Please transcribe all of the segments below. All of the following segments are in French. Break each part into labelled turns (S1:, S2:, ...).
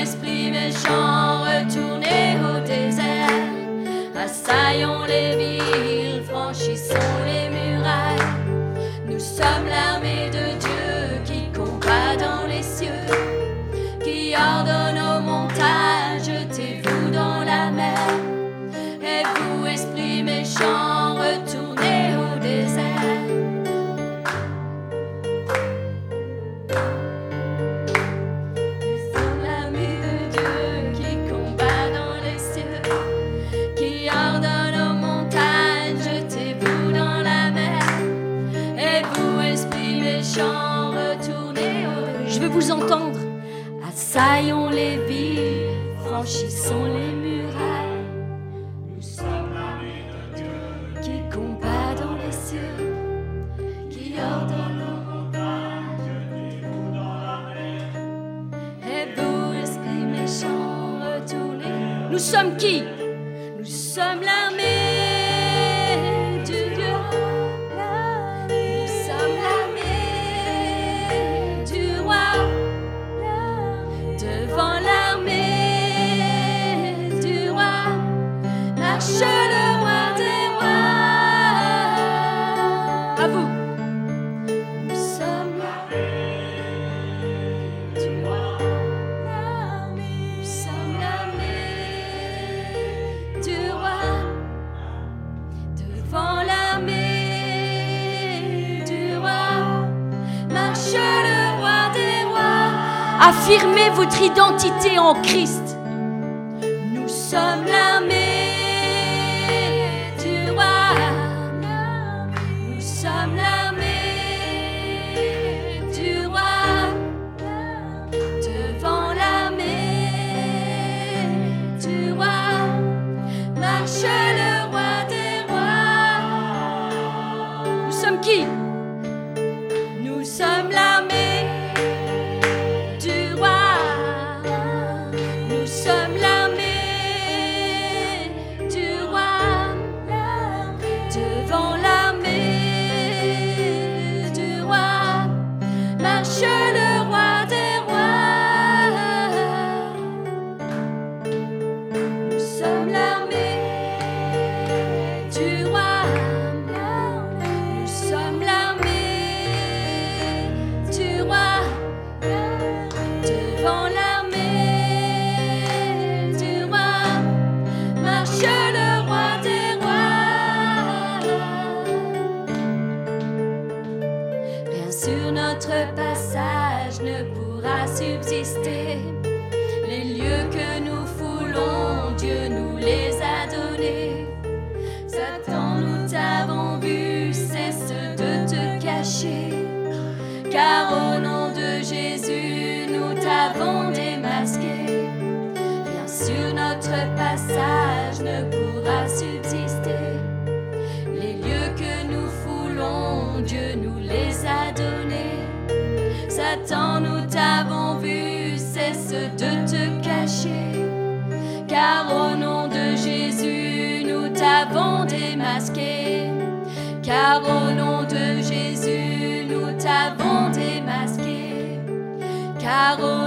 S1: Esprits méchants, retournez au désert. Assaillons les villes, votre identité en Christ. Car au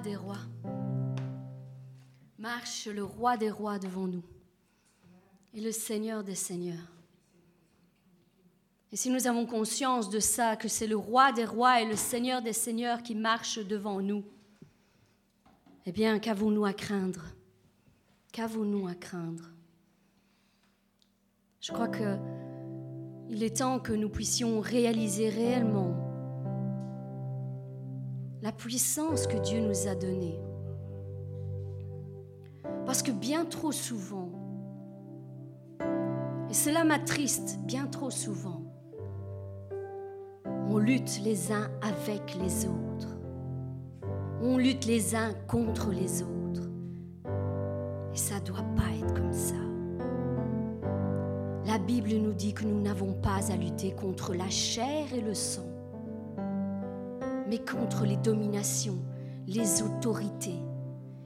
S1: des rois. Marche le roi des rois devant nous et le Seigneur des seigneurs. Et si nous avons conscience de ça, que c'est le roi des rois et le Seigneur des seigneurs qui marche devant nous, eh bien, qu'avons-nous à craindre? Qu'avons-nous à craindre? Je crois que il est temps que nous puissions réaliser réellement la puissance que Dieu nous a donnée. Parce que bien trop souvent, et cela m'attriste bien trop souvent, on lutte les uns avec les autres. On lutte les uns contre les autres. Et ça ne doit pas être comme ça. La Bible nous dit que nous n'avons pas à lutter contre la chair et le sang, mais contre les dominations, les autorités.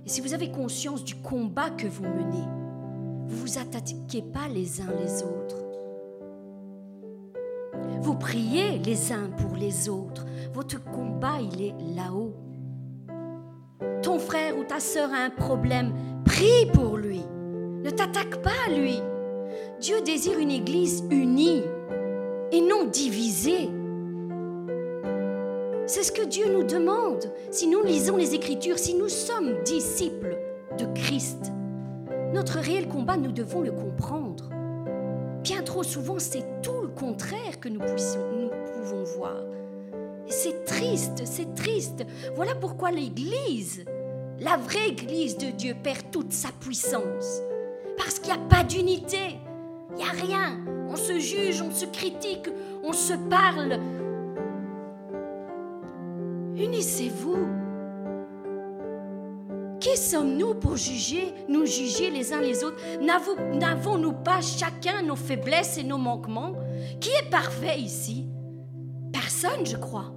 S1: Et si vous avez conscience du combat que vous menez, vous ne vous attaquez pas les uns les autres. Vous priez les uns pour les autres. Votre combat, il est là-haut. Ton frère ou ta sœur a un problème, prie pour lui. Ne t'attaque pas à lui. Dieu désire une église unie et non divisée. C'est ce que Dieu nous demande si nous lisons les Écritures, si nous sommes disciples de Christ. Notre réel combat, nous devons le comprendre. Bien trop souvent, c'est tout le contraire que nous, pouvons voir. C'est triste, c'est triste. Voilà pourquoi l'Église, la vraie Église de Dieu, perd toute sa puissance. Parce qu'il n'y a pas d'unité. Il n'y a rien. On se juge, on se critique, on se parle. Unissez-vous. Qui sommes-nous pour juger, nous juger les uns les autres? N'avons-nous pas chacun nos faiblesses et nos manquements? Qui est parfait ici? Personne, je crois.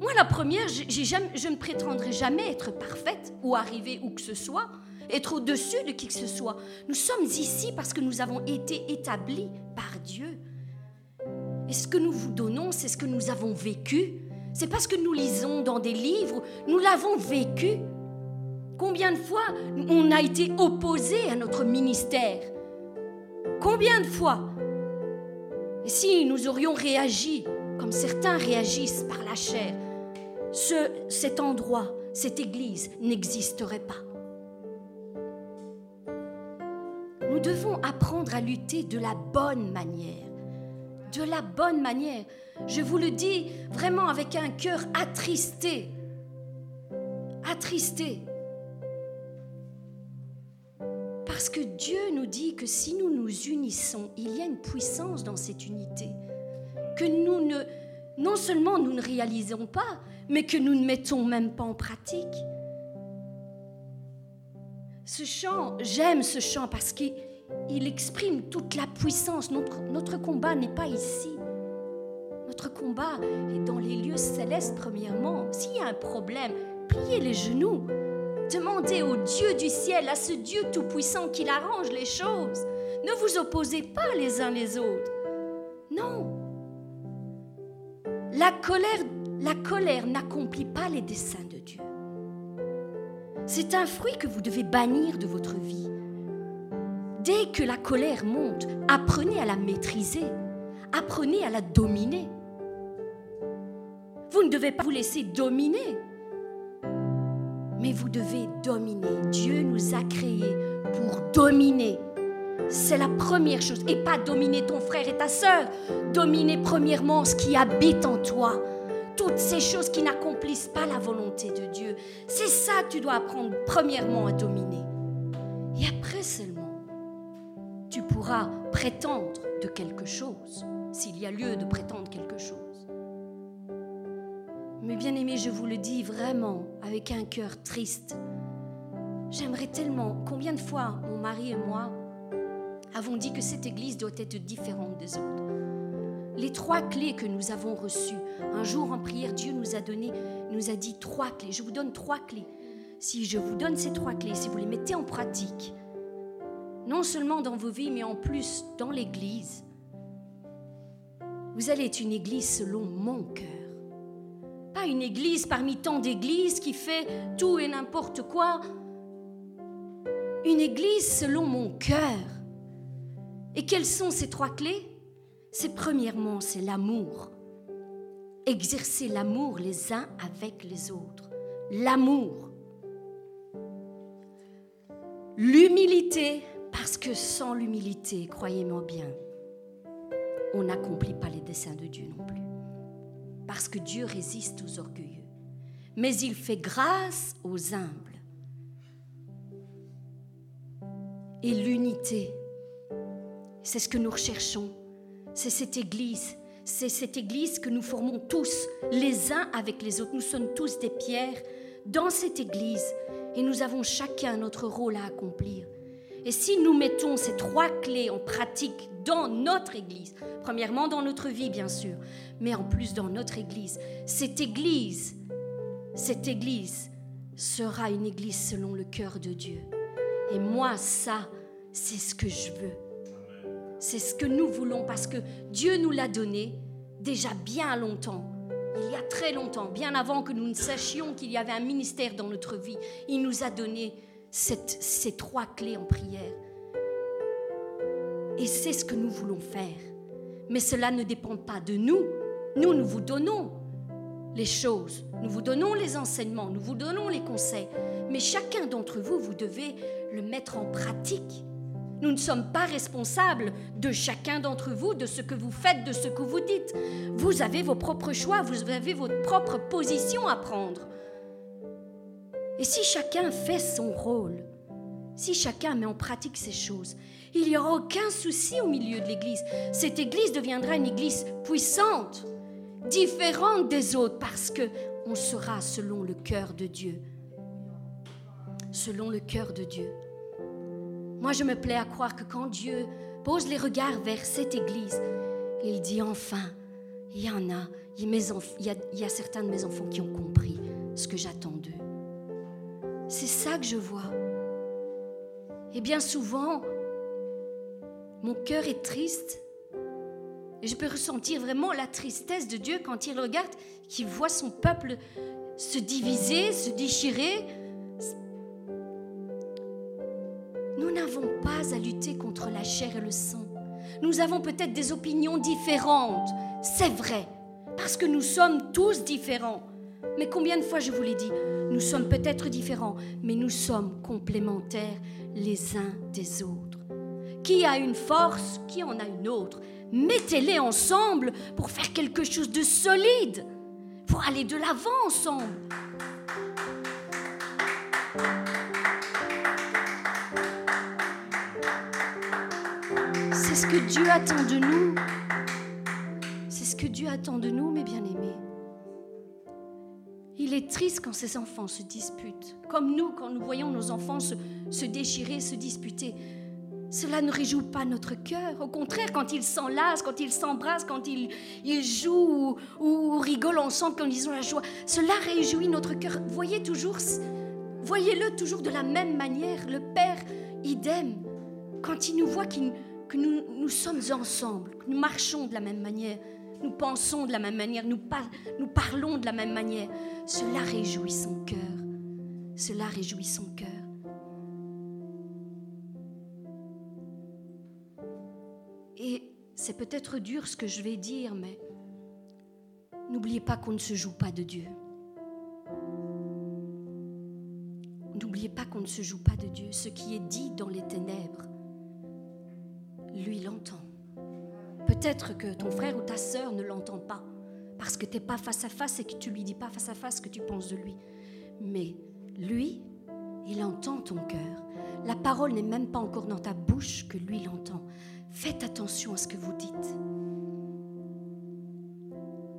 S1: Moi, la première, je ne prétendrai jamais être parfaite ou arriver où que ce soit, être au-dessus de qui que ce soit. Nous sommes ici parce que nous avons été établis par Dieu. Et ce que nous vous donnons, c'est ce que nous avons vécu. C'est parce que nous lisons dans des livres, nous l'avons vécu. Combien de fois on a été opposé à notre ministère? Combien de fois? Et si nous aurions réagi comme certains réagissent par la chair, ce, cet endroit, cette église n'existerait pas. Nous devons apprendre à lutter de la bonne manière. De la bonne manière. Je vous le dis vraiment avec un cœur attristé. Attristé. Parce que Dieu nous dit que si nous nous unissons, il y a une puissance dans cette unité. Que nous ne, non seulement nous ne réalisons pas, mais que nous ne mettons même pas en pratique. Ce chant, j'aime ce chant parce qu'il exprime toute la puissance. Notre, notre combat n'est pas ici. Notre combat est dans les lieux célestes, premièrement. S'il y a un problème, pliez les genoux. Demandez au Dieu du ciel, à ce Dieu tout-puissant qu'il arrange les choses. Ne vous opposez pas les uns les autres. Non. La colère, la colère n'accomplit pas les desseins de Dieu. C'est un fruit que vous devez bannir de votre vie. Dès que la colère monte, apprenez à la maîtriser, apprenez à la dominer. Vous ne devez pas vous laisser dominer mais vous devez dominer. Dieu nous a créés pour dominer. C'est la première chose. Et pas dominer ton frère et ta sœur. Dominer premièrement ce qui habite en toi. Toutes ces choses qui n'accomplissent pas la volonté de Dieu. C'est ça que tu dois apprendre premièrement à dominer. Et après seulement, tu pourras prétendre de quelque chose, s'il y a lieu de prétendre quelque chose. Mais bien aimé, je vous le dis vraiment avec un cœur triste. J'aimerais tellement, combien de fois mon mari et moi avons dit que cette église doit être différente des autres. Les trois clés que nous avons reçues, un jour en prière, Dieu nous a donné, nous a dit trois clés. Je vous donne trois clés. Si je vous donne ces trois clés, si vous les mettez en pratique, non seulement dans vos vies, mais en plus dans l'église, vous allez être une église selon mon cœur Pas une église parmi tant d'églises qui fait tout et n'importe quoi. Une église selon mon cœur. Et quelles sont ces trois clés? C'est premièrement, c'est l'amour. Exercer l'amour les uns avec les autres. L'amour. L'humilité, parce que sans l'humilité, croyez-moi bien, on n'accomplit pas les desseins de Dieu non plus. Parce que Dieu résiste aux orgueilleux, mais il fait grâce aux humbles. Et l'unité, c'est ce que nous recherchons. C'est cette Église. C'est cette Église que nous formons tous, les uns avec les autres. Nous sommes tous des pierres dans cette Église et nous avons chacun notre rôle à accomplir. Et si nous mettons ces trois clés en pratique dans notre Église, premièrement dans notre vie bien sûr, mais en plus dans notre Église, cette Église, cette Église sera une Église selon le cœur de Dieu. Et moi, ça, c'est ce que je veux. C'est ce que nous voulons parce que Dieu nous l'a donné déjà bien longtemps. Il y a très longtemps, bien avant que nous ne sachions qu'il y avait un ministère dans notre vie, il nous a donné ces trois clés en prière. Et c'est ce que nous voulons faire. Mais cela ne dépend pas de nous. Nous, nous vous donnons les choses, nous vous donnons les enseignements, nous vous donnons les conseils. Mais chacun d'entre vous, vous devez le mettre en pratique. Nous ne sommes pas responsables de chacun d'entre vous, de ce que vous faites, de ce que vous dites. Vous avez vos propres choix, vous avez votre propre position à prendre. Et si chacun fait son rôle, si chacun met en pratique ces choses, il n'y aura aucun souci au milieu de l'Église. Cette Église deviendra une Église puissante, différente des autres, parce que on sera selon le cœur de Dieu. Selon le cœur de Dieu. Moi, je me plais à croire que quand Dieu pose les regards vers cette Église, il dit enfin, il y en a, il a, il y a certains de mes enfants qui ont compris ce que j'attends d'eux. C'est ça que je vois. Et bien souvent, mon cœur est triste. Et je peux ressentir vraiment la tristesse de Dieu quand il regarde, qu'il voit son peuple se diviser, se déchirer. Nous n'avons pas à lutter contre la chair et le sang. Nous avons peut-être des opinions différentes, c'est vrai, parce que nous sommes tous différents. Mais combien de fois je vous l'ai dit, nous sommes peut-être différents, mais nous sommes complémentaires les uns des autres. Qui a une force, qui en a une autre Mettez-les ensemble pour faire quelque chose de solide, pour aller de l'avant ensemble. C'est ce que Dieu attend de nous. C'est ce que Dieu attend de nous, mes bien-aimés. Il est triste quand ses enfants se disputent, comme nous quand nous voyons nos enfants se, déchirer, se disputer. Cela ne réjouit pas notre cœur. Au contraire, quand ils s'enlacent, quand ils s'embrassent, quand ils, jouent ou, rigolent ensemble, quand ils ont la joie, cela réjouit notre cœur. Voyez toujours, voyez-le toujours de la même manière. Le Père, idem, quand il nous voit que nous sommes ensemble, que nous marchons de la même manière, nous pensons de la même manière, nous, parlons de la même manière. Cela réjouit son cœur. Cela réjouit son cœur. Et c'est peut-être dur ce que je vais dire, mais n'oubliez pas qu'on ne se joue pas de Dieu. N'oubliez pas qu'on ne se joue pas de Dieu. Ce qui est dit dans les ténèbres, lui l'entend. Peut-être que ton frère ou ta sœur ne l'entend pas parce que tu n'es pas face à face et que tu lui dis pas face à face ce que tu penses de lui. Mais lui, il entend ton cœur. La parole n'est même pas encore dans ta bouche que lui l'entend. Faites attention à ce que vous dites.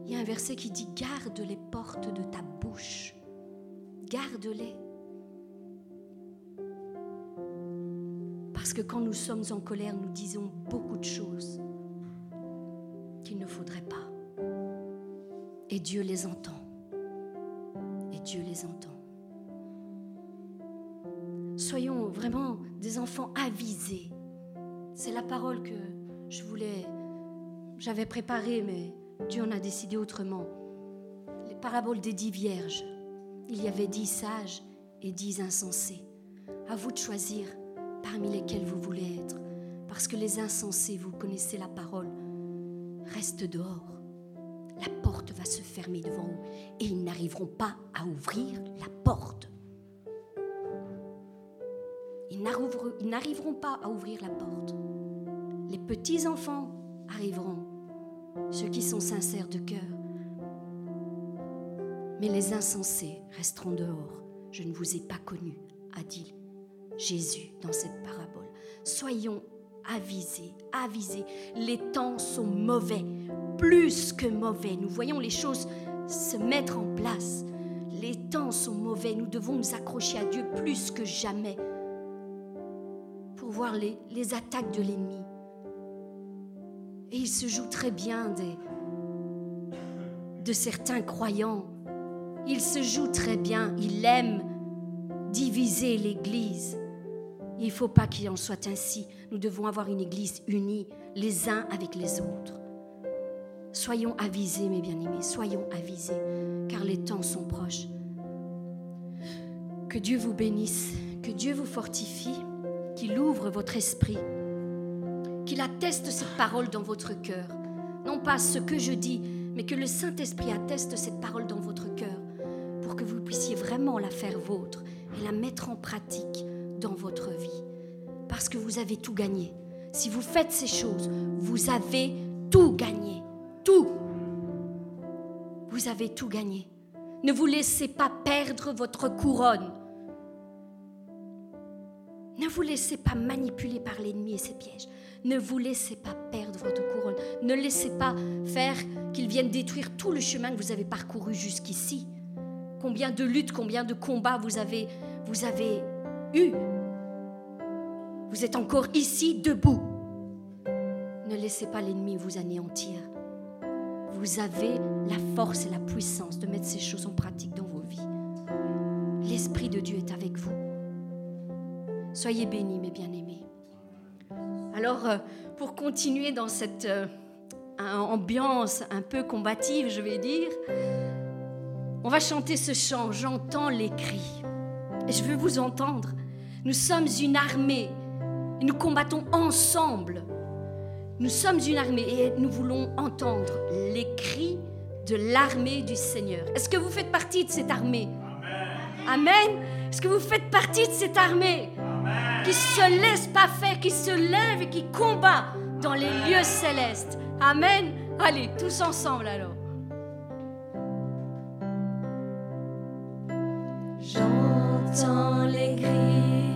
S1: Il y a un verset qui dit Garde les portes de ta bouche. Garde-les. Parce que quand nous sommes en colère, nous disons beaucoup de choses qu'il ne faudrait pas. Et Dieu les entend. Et Dieu les entend. Soyons vraiment des enfants avisés. C'est la parole que je voulais, j'avais préparée, mais Dieu en a décidé autrement. les paraboles des dix vierges. Il y avait dix sages et dix insensés. À vous de choisir parmi lesquels vous voulez être. Parce que les insensés, vous connaissez la parole, restent dehors. La porte va se fermer devant eux et ils n'arriveront pas à ouvrir la porte. Ils n'arriveront pas à ouvrir la porte. Les petits enfants arriveront, ceux qui sont sincères de cœur. Mais les insensés resteront dehors. Je ne vous ai pas connus, a dit Jésus dans cette parabole. Soyons avisés, avisés. Les temps sont mauvais, plus que mauvais. Nous voyons les choses se mettre en place. Les temps sont mauvais. Nous devons nous accrocher à Dieu plus que jamais pour voir les, les attaques de l'ennemi. Et il se joue très bien des, de certains croyants. Il se joue très bien. Il aime diviser l'Église. Il ne faut pas qu'il en soit ainsi. Nous devons avoir une Église unie, les uns avec les autres. Soyons avisés, mes bien-aimés, soyons avisés, car les temps sont proches. Que Dieu vous bénisse, que Dieu vous fortifie, qu'il ouvre votre esprit, qu'il atteste cette parole dans votre cœur. Non pas ce que je dis, mais que le Saint-Esprit atteste cette parole dans votre cœur, pour que vous puissiez vraiment la faire vôtre et la mettre en pratique dans votre vie. Parce que vous avez tout gagné. Si vous faites ces choses, vous avez tout gagné. Tout. Vous avez tout gagné. Ne vous laissez pas perdre votre couronne. Ne vous laissez pas manipuler par l'ennemi et ses pièges. Ne vous laissez pas perdre votre couronne. Ne laissez pas faire qu'il vienne détruire tout le chemin que vous avez parcouru jusqu'ici. Combien de luttes, combien de combats vous avez, vous avez Vous êtes encore ici, debout. Ne laissez pas l'ennemi vous anéantir. Vous avez la force et la puissance de mettre ces choses en pratique dans vos vies. L'Esprit de Dieu est avec vous. Soyez bénis, mes bien-aimés. Alors, euh, pour continuer dans cette euh, ambiance un peu combative, je vais dire, on va chanter ce chant, J'entends les cris. Et je veux vous entendre. Nous sommes une armée et nous combattons ensemble. Nous sommes une armée et nous voulons entendre les cris de l'armée du Seigneur. Est-ce que vous faites partie de cette armée? Amen. Est-ce que vous faites partie de cette armée? Qui se laisse pas faire, qui se lève et qui combat dans les lieux célestes Amen. Allez, tous ensemble alors.
S2: J'entends les cris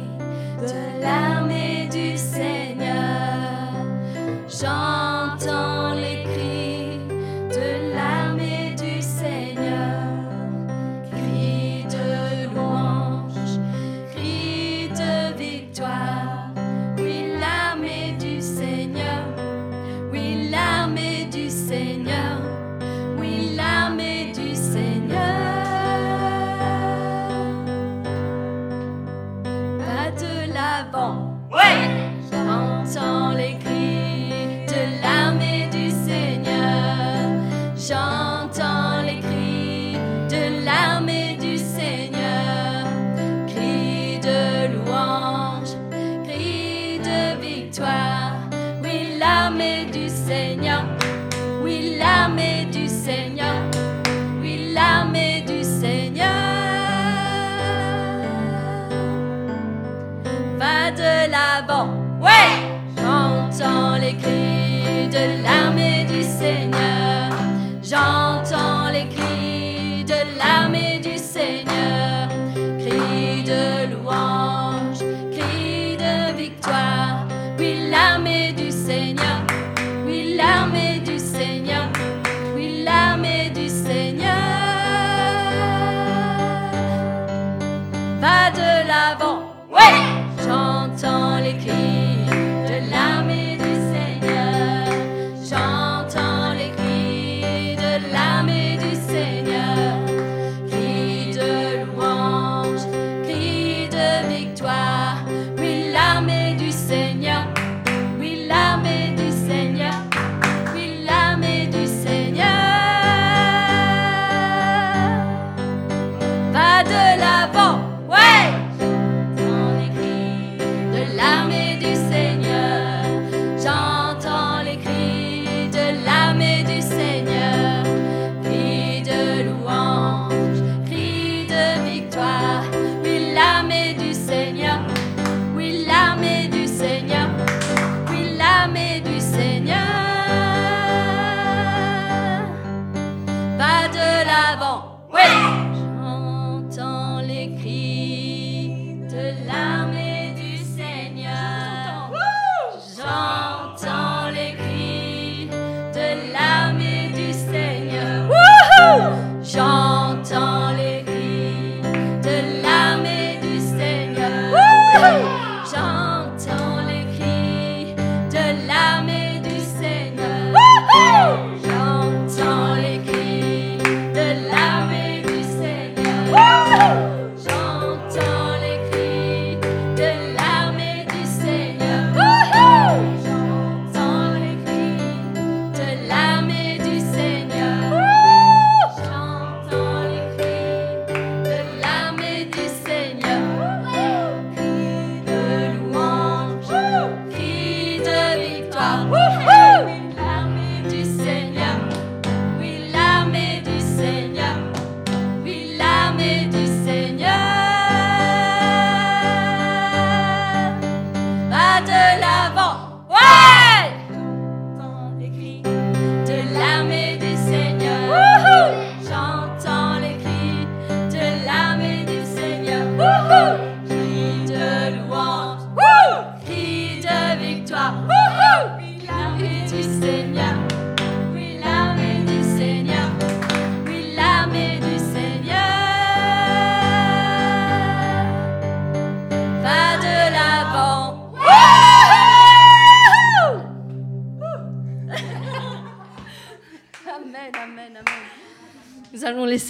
S2: de l'armée du Seigneur.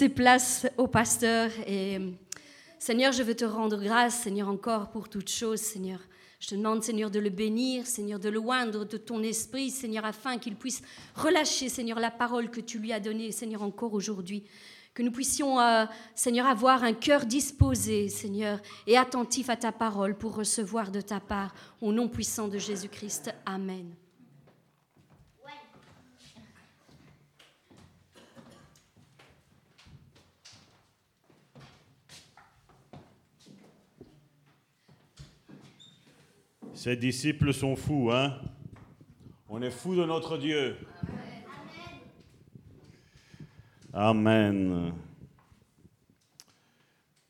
S1: Place au pasteur. Et Seigneur, je veux te rendre grâce, Seigneur, encore pour toutes choses, Seigneur. Je te demande, Seigneur, de le bénir, Seigneur, de le oindre de ton esprit, Seigneur, afin qu'il puisse relâcher, Seigneur, la parole que tu lui as donnée, Seigneur, encore aujourd'hui. Que nous puissions, euh, Seigneur, avoir un cœur disposé, Seigneur, et attentif à ta parole pour recevoir de ta part, au nom puissant de Jésus-Christ. Amen.
S3: Ces disciples sont fous, hein? On est fous de notre Dieu. Amen.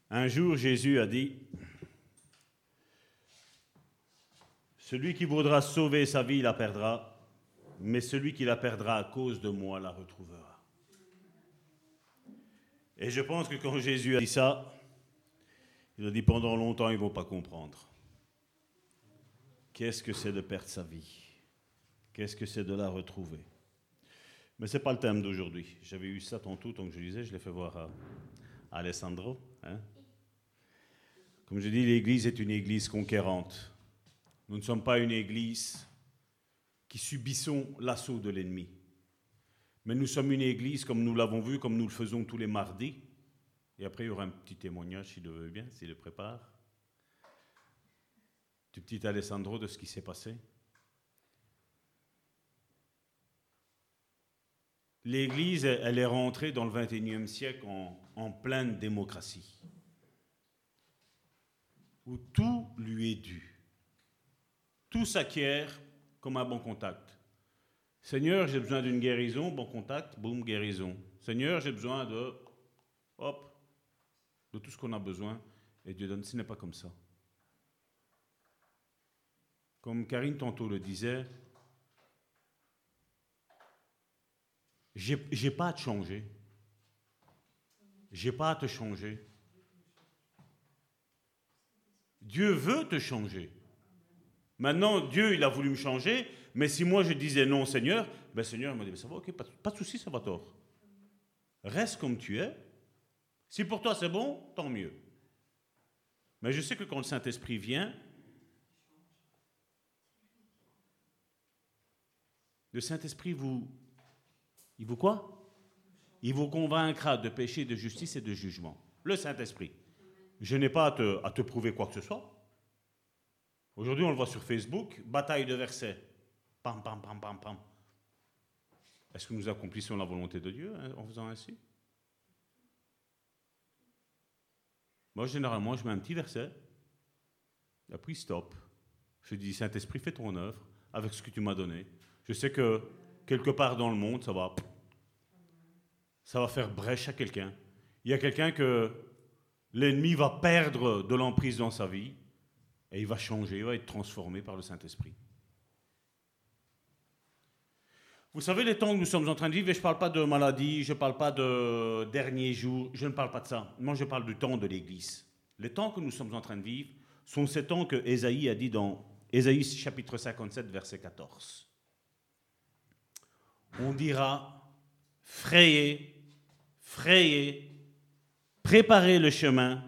S3: Un jour, Jésus a dit, Celui qui voudra sauver sa vie la perdra, mais celui qui la perdra à cause de moi la retrouvera. Et je pense que quand Jésus a dit ça, il a dit pendant longtemps, ils ne vont pas comprendre. Qu'est-ce que c'est de perdre sa vie? Qu'est-ce que c'est de la retrouver? Mais ce n'est pas le thème d'aujourd'hui. J'avais eu ça tantôt, donc je disais, je l'ai fait voir à, Alessandro. Hein. Comme je dis, l'Église est une Église conquérante. Nous ne sommes pas une Église qui subissons l'assaut de l'ennemi. Mais nous sommes une Église, comme nous l'avons vu, comme nous le faisons tous les mardis. Et après, il y aura un petit témoignage, s'il le veut bien, s'il le prépare du petit Alessandro de ce qui s'est passé L'Église, elle est rentrée dans le XXIe siècle en, en pleine démocratie, où tout lui est dû. Tout s'acquiert comme un bon contact. Seigneur, j'ai besoin d'une guérison, bon contact, boum, guérison. Seigneur, j'ai besoin de, hop, de tout ce qu'on a besoin, et Dieu donne. Ce n'est pas comme ça. Comme Karine tantôt le disait, j'ai pas à te changer. J'ai pas à te changer. Dieu veut te changer. Maintenant, Dieu, il a voulu me changer, mais si moi je disais non, Seigneur, ben Seigneur m'a dit, ça va, ok, pas, pas de souci, ça va tort. Reste comme tu es. Si pour toi c'est bon, tant mieux. Mais je sais que quand le Saint-Esprit vient, Le Saint-Esprit vous... Il vous quoi? Il vous convaincra de péché, de justice et de jugement. Le Saint-Esprit. Je n'ai pas à te, prouver quoi que ce soit. Aujourd'hui, on le voit sur Facebook, bataille de versets. Pam, pam, pam, pam, pam. Est-ce que nous accomplissons la volonté de Dieu hein, en faisant ainsi? Moi, généralement, je mets un petit verset, et puis stop. Je dis, Saint-Esprit, fais ton œuvre avec ce que tu m'as donné. Je sais que quelque part dans le monde, ça va, faire brèche à quelqu'un. Il y a quelqu'un que l'ennemi va perdre de l'emprise dans sa vie, et il va changer, il va être transformé par le Saint-Esprit. Vous savez, les temps que nous sommes en train de vivre, et je ne parle pas de maladie, je ne parle pas de derniers jours, je ne parle pas de ça. Moi, je parle du temps de l'Église. Les temps que nous sommes en train de vivre sont ces temps que Ésaïe a dit dans Ésaïe chapitre 57, verset 14. On dira, frayez, frayez, préparez le chemin,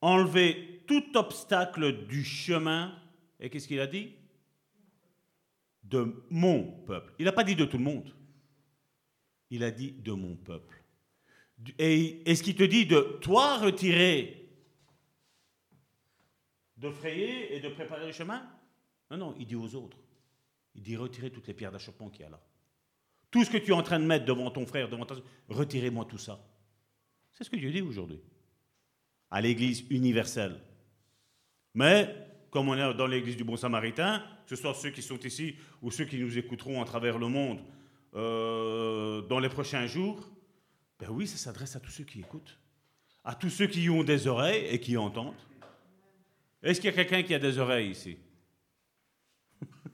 S3: enlevez tout obstacle du chemin. Et qu'est-ce qu'il a dit? De mon peuple. Il n'a pas dit de tout le monde. Il a dit de mon peuple. Et est-ce qu'il te dit de toi retirer, de frayer et de préparer le chemin? Non, non, il dit aux autres. Il dit retirer toutes les pierres d'achoppement qu'il y a là. Tout ce que tu es en train de mettre devant ton frère, devant ta retirez-moi tout ça. C'est ce que Dieu dit aujourd'hui. À l'Église universelle. Mais comme on est dans l'église du Bon Samaritain, que ce soit ceux qui sont ici ou ceux qui nous écouteront à travers le monde euh, dans les prochains jours, ben oui, ça s'adresse à tous ceux qui écoutent, à tous ceux qui ont des oreilles et qui entendent. Est-ce qu'il y a quelqu'un qui a des oreilles ici?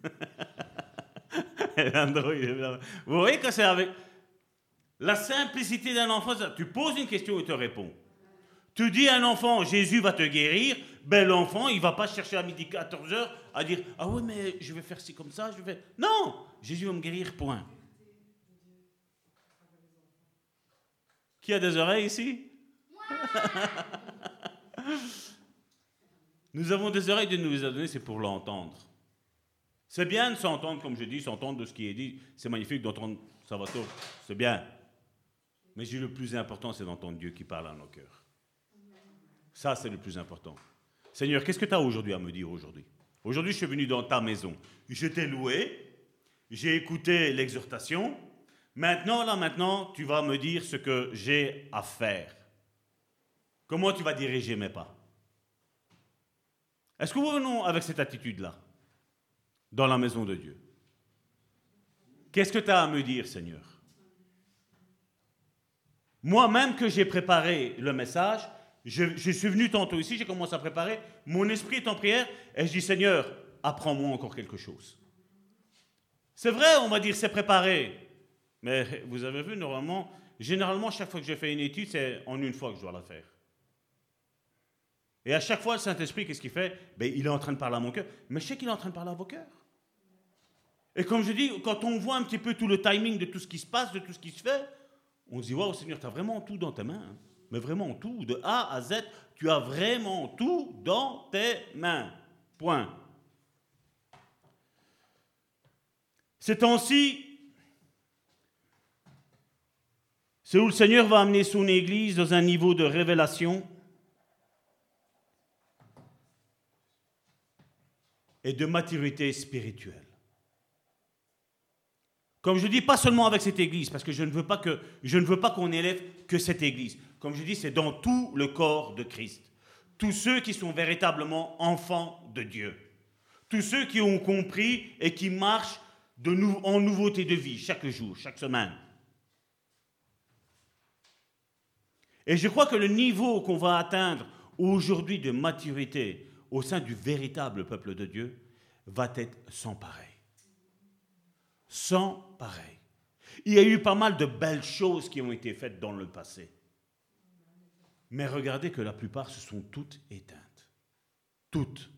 S3: Vous voyez que c'est avec la simplicité d'un enfant, tu poses une question et il te répond. Tu dis à un enfant, Jésus va te guérir, ben l'enfant, il va pas chercher à midi 14h à dire, ah oui, mais je vais faire ci comme ça, je vais... Non, Jésus va me guérir, point. Qui a des oreilles ici? Nous avons des oreilles de nous les a données, c'est pour l'entendre. C'est bien de s'entendre, comme je dis, s'entendre de ce qui est dit. C'est magnifique d'entendre Salvatore, c'est bien. Mais le plus important, c'est d'entendre Dieu qui parle à nos cœurs. Ça, c'est le plus important. Seigneur, qu'est-ce que tu as aujourd'hui à me dire aujourd'hui? Aujourd'hui, je suis venu dans ta maison. Je t'ai loué, j'ai écouté l'exhortation. Maintenant, là, maintenant, tu vas me dire ce que j'ai à faire. Comment tu vas diriger mes pas? Est-ce que nous venons avec cette attitude-là? Dans la maison de Dieu Qu'est-ce que tu as à me dire, Seigneur? Moi-même que j'ai préparé le message, je, suis venu tantôt ici, j'ai commencé à préparer, mon esprit est en prière, et je dis Seigneur, apprends-moi encore quelque chose. C'est vrai, on va dire c'est préparé, mais vous avez vu, normalement, généralement, chaque fois que je fais une étude, c'est en une fois que je dois la faire. Et à chaque fois, le Saint-Esprit, qu'est-ce qu'il fait? Ben, Il est en train de parler à mon cœur, mais je sais qu'il est en train de parler à vos cœurs. Et comme je dis, quand on voit un petit peu tout le timing de tout ce qui se passe, de tout ce qui se fait, on se dit, waouh, Seigneur, tu as vraiment tout dans tes mains. Hein mais vraiment tout, de A à Z, tu as vraiment tout dans tes mains. Point. Ces temps-ci, c'est où le Seigneur va amener son Église dans un niveau de révélation et de maturité spirituelle. Comme je dis, pas seulement avec cette Église, parce que je ne veux pas que je ne veux pas qu'on élève que cette Église. Comme je dis, c'est dans tout le corps de Christ. Tous ceux qui sont véritablement enfants de Dieu. Tous ceux qui ont compris et qui marchent en nouveauté de vie chaque jour, chaque semaine. Et je crois que le niveau qu'on va atteindre aujourd'hui de maturité au sein du véritable peuple de Dieu va être sans pareil sans pareil. Il y a eu pas mal de belles choses qui ont été faites dans le passé. Mais regardez que la plupart se sont toutes éteintes. Toutes.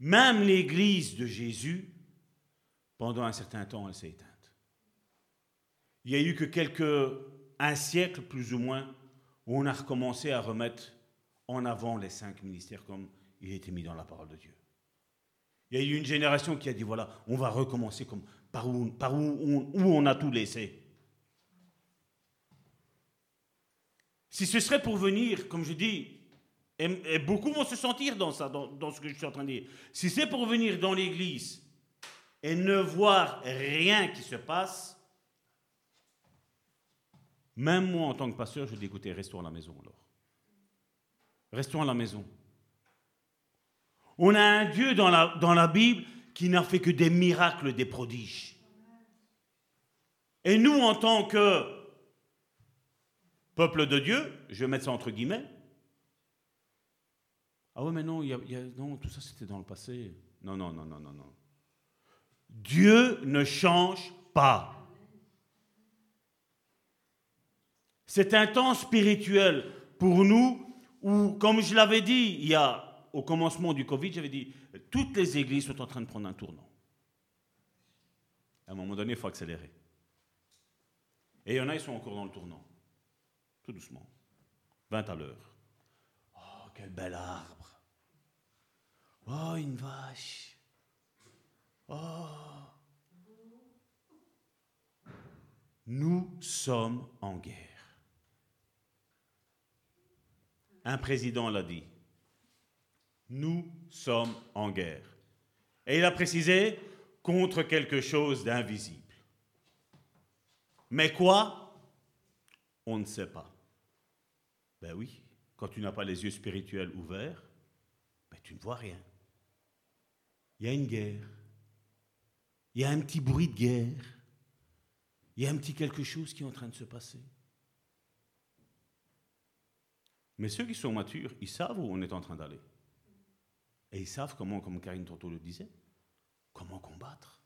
S3: Même l'église de Jésus, pendant un certain temps, elle s'est éteinte. Il y a eu que quelques, un siècle plus ou moins, où on a recommencé à remettre en avant les cinq ministères comme il était mis dans la parole de Dieu. Il y a eu une génération qui a dit, voilà, on va recommencer comme par où, par où, où on a tout laissé. Si ce serait pour venir, comme je dis, Et, beaucoup vont se sentir dans ça, dans ce que je suis en train de dire. Si c'est pour venir dans l'église et ne voir rien qui se passe, même moi en tant que pasteur, je dis écoutez, restons à la maison alors. Restons à la maison. On a un Dieu dans la, Bible qui n'a fait que des miracles, des prodiges. Et nous, en tant que peuple de Dieu, je vais mettre ça entre guillemets, ah oui, mais non, non tout ça c'était dans le passé. Non, non, non, non, non, non. Dieu ne change pas. C'est un temps spirituel pour nous où, comme je l'avais dit il y a, au commencement du Covid, j'avais dit, toutes les églises sont en train de prendre un tournant. À un moment donné, il faut accélérer. Et il y en a, ils sont encore dans le tournant. Tout doucement. 20 à l'heure. Oh, quel bel arbre. Oh, une vache. Oh. Nous sommes en guerre. Un président l'a dit. Nous sommes en guerre. Et il a précisé contre quelque chose d'invisible. Mais quoi? On ne sait pas. Ben oui, quand tu n'as pas les yeux spirituels ouverts, ben tu ne vois rien. Il y a une guerre. Il y a un petit bruit de guerre. Il y a un petit quelque chose qui est en train de se passer. Mais ceux qui sont matures, ils savent où on est en train d'aller. Et ils savent comment, comme Karine Tonto le disait, comment combattre.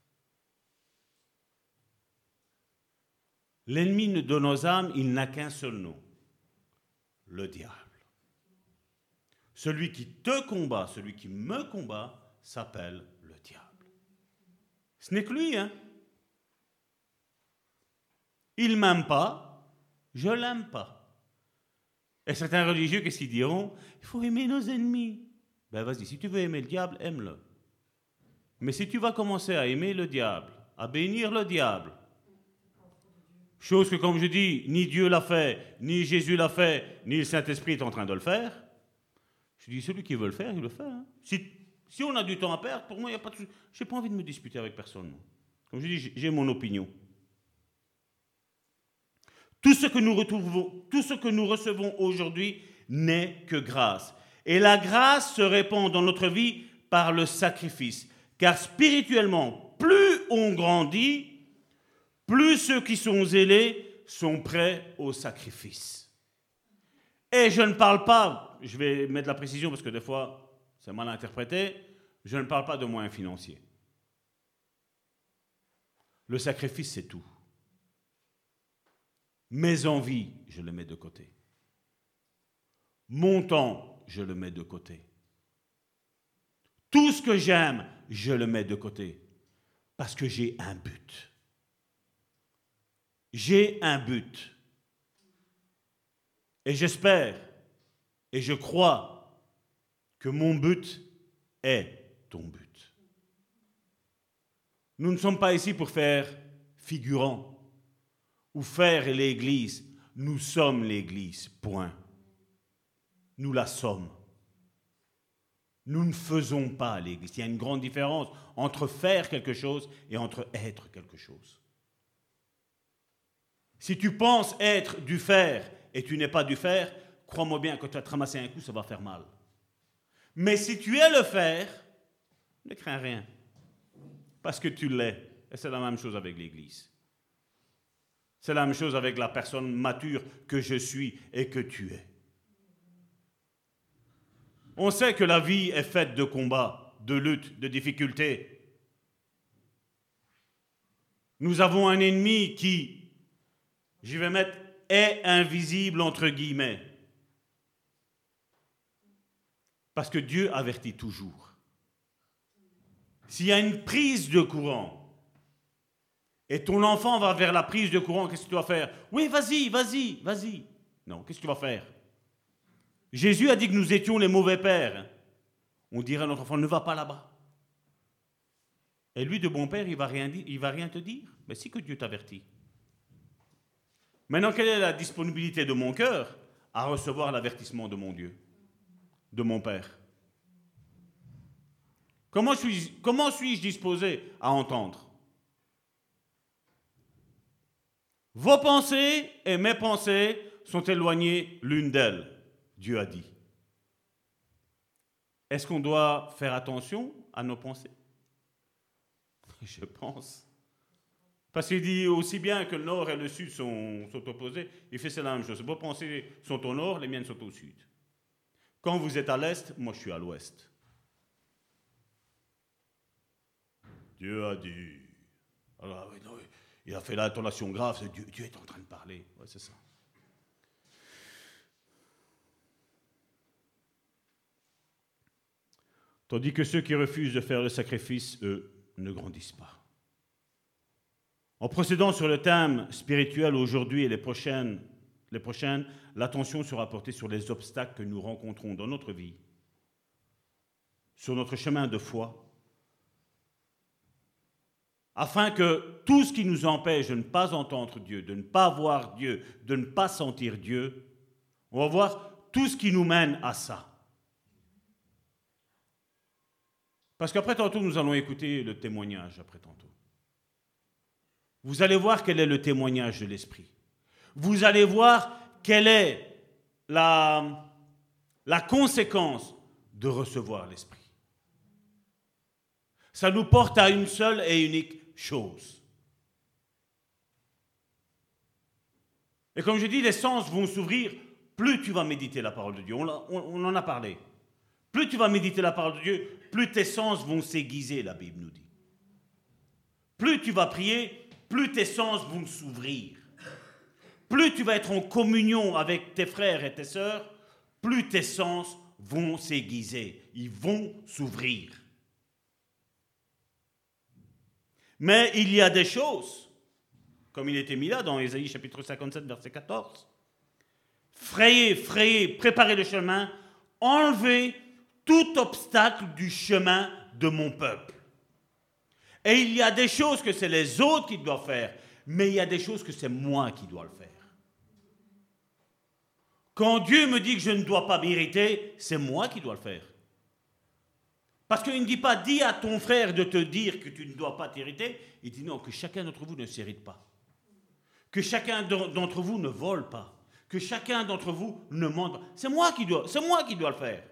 S3: L'ennemi de nos âmes, il n'a qu'un seul nom, le diable. Celui qui te combat, celui qui me combat, s'appelle le diable. Ce n'est que lui, hein. Il m'aime pas, je l'aime pas. Et certains religieux, qu'est-ce diront? Il faut aimer nos ennemis. Ben vas-y, si tu veux aimer le diable, aime-le. Mais si tu vas commencer à aimer le diable, à bénir le diable, chose que comme je dis, ni Dieu l'a fait, ni Jésus l'a fait, ni le Saint-Esprit est en train de le faire, je dis, celui qui veut le faire, il le fait. Hein. Si, si, on a du temps à perdre, pour moi, il n'y a pas de... Je n'ai pas envie de me disputer avec personne. Comme je dis, j'ai mon opinion. Tout ce que nous retrouvons, tout ce que nous recevons aujourd'hui n'est que grâce. Et la grâce se répand dans notre vie par le sacrifice. Car spirituellement, plus on grandit, plus ceux qui sont zélés sont prêts au sacrifice. Et je ne parle pas, je vais mettre la précision parce que des fois c'est mal interprété, je ne parle pas de moyens financiers. Le sacrifice, c'est tout. Mes envies, je les mets de côté. Mon temps, je le mets de côté. Tout ce que j'aime, je le mets de côté. Parce que j'ai un but. J'ai un but. Et j'espère et je crois que mon but est ton but. Nous ne sommes pas ici pour faire figurant ou faire l'Église. Nous sommes l'Église, point. Nous la sommes. Nous ne faisons pas l'Église. Il y a une grande différence entre faire quelque chose et entre être quelque chose. Si tu penses être du faire et tu n'es pas du faire, crois-moi bien que tu vas te ramasser un coup, ça va faire mal. Mais si tu es le faire, ne crains rien. Parce que tu l'es. Et c'est la même chose avec l'Église. C'est la même chose avec la personne mature que je suis et que tu es. On sait que la vie est faite de combats, de luttes, de difficultés. Nous avons un ennemi qui, je vais mettre, est invisible entre guillemets. Parce que Dieu avertit toujours. S'il y a une prise de courant, et ton enfant va vers la prise de courant, qu'est-ce que tu vas faire? Oui, vas-y, vas-y, vas-y. Non, qu'est-ce que tu vas faire? Jésus a dit que nous étions les mauvais pères. On dirait à notre enfant, ne va pas là-bas. Et lui, de bon père, il va va rien te dire. Mais si que Dieu t'avertit. Maintenant, quelle est la disponibilité de mon cœur à recevoir l'avertissement de mon Dieu de mon Père? Comment suis-je disposé à entendre? Vos pensées et mes pensées sont éloignées l'une d'elles, Dieu a dit. Est-ce qu'on doit faire attention à nos pensées? Je pense. Parce qu'il dit aussi bien que le nord et le sud sont, opposés, il fait la même chose. Vos pensées sont au nord, les miennes sont au sud. Quand vous êtes à l'est, moi je suis à l'ouest. Dieu a dit. Alors, il a fait l'intonation grave, Dieu, est en train de parler. C'est ça. Tandis que ceux qui refusent de faire le sacrifice, eux, ne grandissent pas. En procédant sur le thème spirituel aujourd'hui et les prochaines, l'attention sera portée sur les obstacles que nous rencontrons dans notre vie, sur notre chemin de foi, afin que tout ce qui nous empêche de ne pas entendre Dieu, de ne pas voir Dieu, de ne pas sentir Dieu, on va voir tout ce qui nous mène à ça. Parce qu'après tantôt, nous allons écouter le témoignage, après tantôt. Vous allez voir quel est le témoignage de l'Esprit. Vous allez voir quelle est la, la conséquence de recevoir l'Esprit. Ça nous porte à une seule et unique chose. Et comme je dis, les sens vont s'ouvrir plus tu vas méditer la parole de Dieu. On, on en a parlé. Plus tu vas méditer la parole de Dieu, plus tes sens vont s'aiguiser, la Bible nous dit. Plus tu vas prier, plus tes sens vont s'ouvrir. Plus tu vas être en communion avec tes frères et tes sœurs, plus tes sens vont s'aiguiser, ils vont s'ouvrir. Mais il y a des choses, comme il était mis là dans Ésaïe chapitre 57, verset 14. Frayez, frayez, préparez le chemin, enlevez tout obstacle du chemin de mon peuple. Et il y a des choses que c'est les autres qui doivent faire, mais il y a des choses que c'est moi qui dois le faire. Quand Dieu me dit que je ne dois pas m'irriter, c'est moi qui dois le faire. Parce qu'il ne dit pas, dis à ton frère de te dire que tu ne dois pas t'irriter. Il dit non, que chacun d'entre vous ne s'irrite pas. Que chacun d'entre vous ne vole pas. Que chacun d'entre vous ne mente pas. C'est moi qui dois, c'est moi qui dois le faire.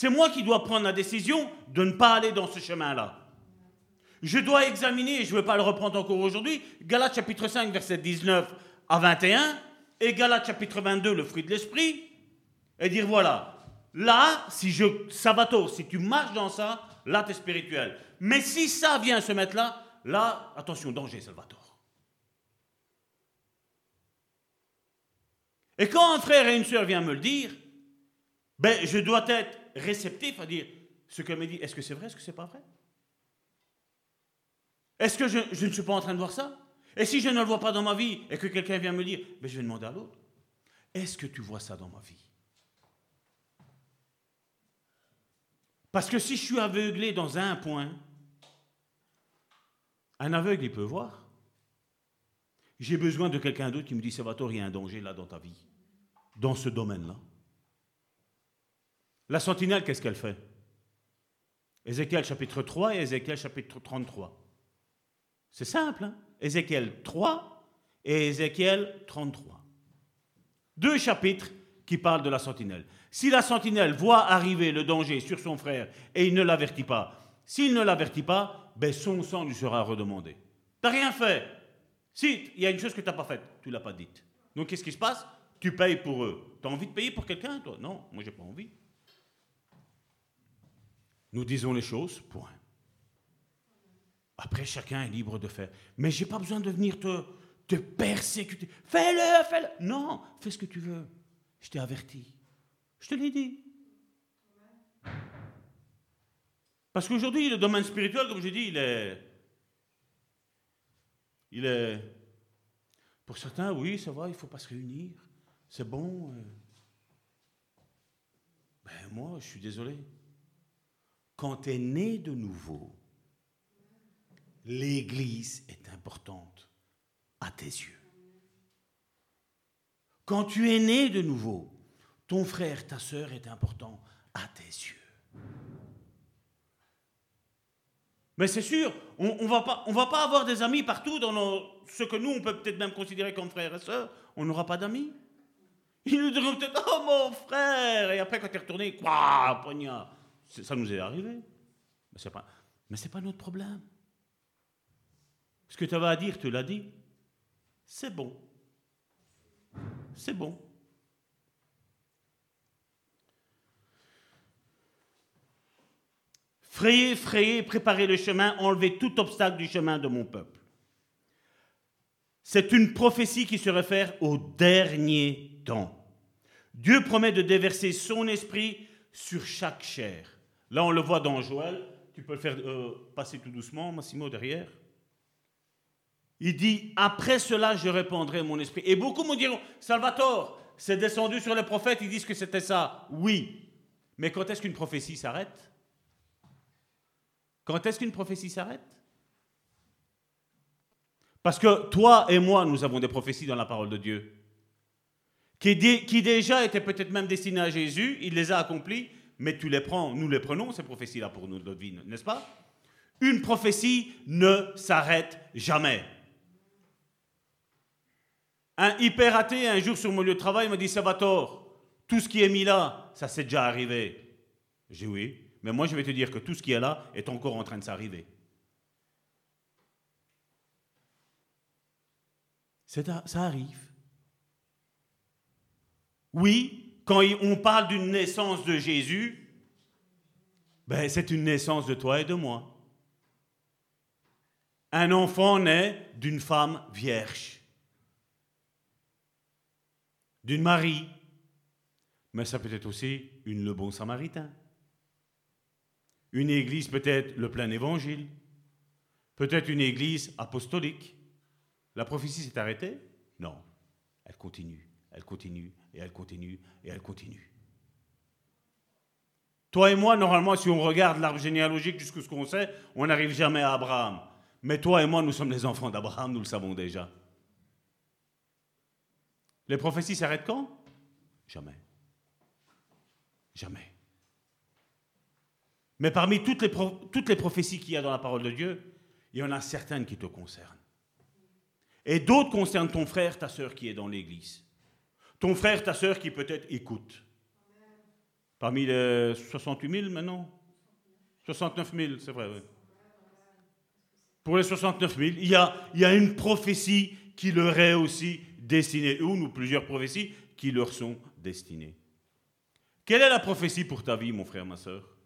S3: C'est moi qui dois prendre la décision de ne pas aller dans ce chemin-là. Je dois examiner, et je ne vais pas le reprendre encore aujourd'hui, Galates chapitre 5, verset 19 à 21, et Galates chapitre 22, le fruit de l'esprit, et dire voilà, là, si je, Salvatore, si tu marches dans ça, là, tu es spirituel. Mais si ça vient se mettre là, là, attention, danger, Salvatore. Et quand un frère et une sœur viennent me le dire, ben, je dois être réceptif à dire ce qu'elle me dit, est-ce que c'est vrai, est-ce que c'est pas vrai? Est-ce que je, ne suis pas en train de voir ça? Et si je ne le vois pas dans ma vie et que quelqu'un vient me dire, ben, je vais demander à l'autre, est-ce que tu vois ça dans ma vie? Parce que si je suis aveuglé dans un point, un aveugle, il peut voir. J'ai besoin de quelqu'un d'autre qui me dit, Salvatore, il y a un danger là dans ta vie, dans ce domaine-là? La sentinelle, qu'est-ce qu'elle fait? Ézéchiel chapitre 3 et Ézéchiel chapitre 33. C'est simple, hein? Ézéchiel 3 et Ézéchiel 33. Deux chapitres qui parlent de la sentinelle. Si la sentinelle voit arriver le danger sur son frère et il ne l'avertit pas, s'il ne l'avertit pas, ben son sang lui sera redemandé. Tu n'as rien fait. Si, il y a une chose que tu n'as pas faite, tu l'as pas dite. Donc qu'est-ce qui se passe? Tu payes pour eux. Tu as envie de payer pour quelqu'un, toi? Non, moi j'ai pas envie. Nous disons les choses, point. Après, chacun est libre de faire. Mais je n'ai pas besoin de venir te, te persécuter. Fais-le, fais-le. Non, fais ce que tu veux. Je t'ai averti. Je te l'ai dit. Parce qu'aujourd'hui, le domaine spirituel, comme je dis, il est. Il est. Pour certains, oui, ça va, il ne faut pas se réunir. C'est bon. Euh. Ben, moi, je suis désolé quand tu es né de nouveau, l'Église est importante à tes yeux. Quand tu es né de nouveau, ton frère, ta sœur est important à tes yeux. Mais c'est sûr, on ne va, pas, va pas avoir des amis partout dans ce que nous, on peut peut-être même considérer comme frères et sœurs. On n'aura pas d'amis. Ils nous diront peut-être Oh mon frère Et après, quand tu es retourné, quoi, poignard Ça nous est arrivé. Mais ce n'est pas, notre problème. Ce que tu avais à dire, tu l'as dit. C'est bon. C'est bon. Frayez, frayez, préparez le chemin, enlevez tout obstacle du chemin de mon peuple. C'est une prophétie qui se réfère au dernier temps. Dieu promet de déverser son esprit sur chaque chair. Là, on le voit dans Joël. Tu peux le faire euh, passer tout doucement, Massimo, derrière. Il dit, après cela, je répandrai mon esprit. Et beaucoup me diront, Salvatore, c'est descendu sur les prophètes, ils disent que c'était ça. Oui. Mais quand est-ce qu'une prophétie s'arrête? Quand est-ce qu'une prophétie s'arrête? Parce que toi et moi, nous avons des prophéties dans la parole de Dieu. Qui, qui déjà étaient peut-être même destinées à Jésus, il les a accomplies, mais tu les prends, nous les prenons, ces prophéties-là, pour nous, notre vie, n'est-ce pas? Une prophétie ne s'arrête jamais. Un hyper athée, un jour sur mon lieu de travail, m'a dit Salvatore, tout ce qui est mis là, ça s'est déjà arrivé. J'ai dit oui, mais moi je vais te dire que tout ce qui est là est encore en train de s'arriver. Ça arrive. Oui, quand on parle d'une naissance de Jésus, ben, c'est une naissance de toi et de moi. Un enfant naît d'une femme vierge d'une Marie, mais ça peut être aussi une le bon samaritain. Une église peut-être le plein évangile, peut-être une église apostolique. La prophétie s'est arrêtée? Non, elle continue, elle continue, et elle continue, et elle continue. Toi et moi, normalement, si on regarde l'arbre généalogique jusqu'à ce qu'on sait, on n'arrive jamais à Abraham. Mais toi et moi, nous sommes les enfants d'Abraham, nous le savons déjà. Les prophéties s'arrêtent quand? Jamais. Jamais. Mais parmi toutes les, toutes les prophéties qu'il y a dans la parole de Dieu, il y en a certaines qui te concernent. Et d'autres concernent ton frère, ta sœur qui est dans l'église. Ton frère, ta sœur qui peut-être écoute. Parmi les 68 000 maintenant? 69 000, c'est vrai, oui. Pour les 69 000, il y a, il y a une prophétie qui leur est aussi destinées, une ou plusieurs prophéties qui leur sont destinées. Quelle est la prophétie pour ta vie, mon frère, ma soeur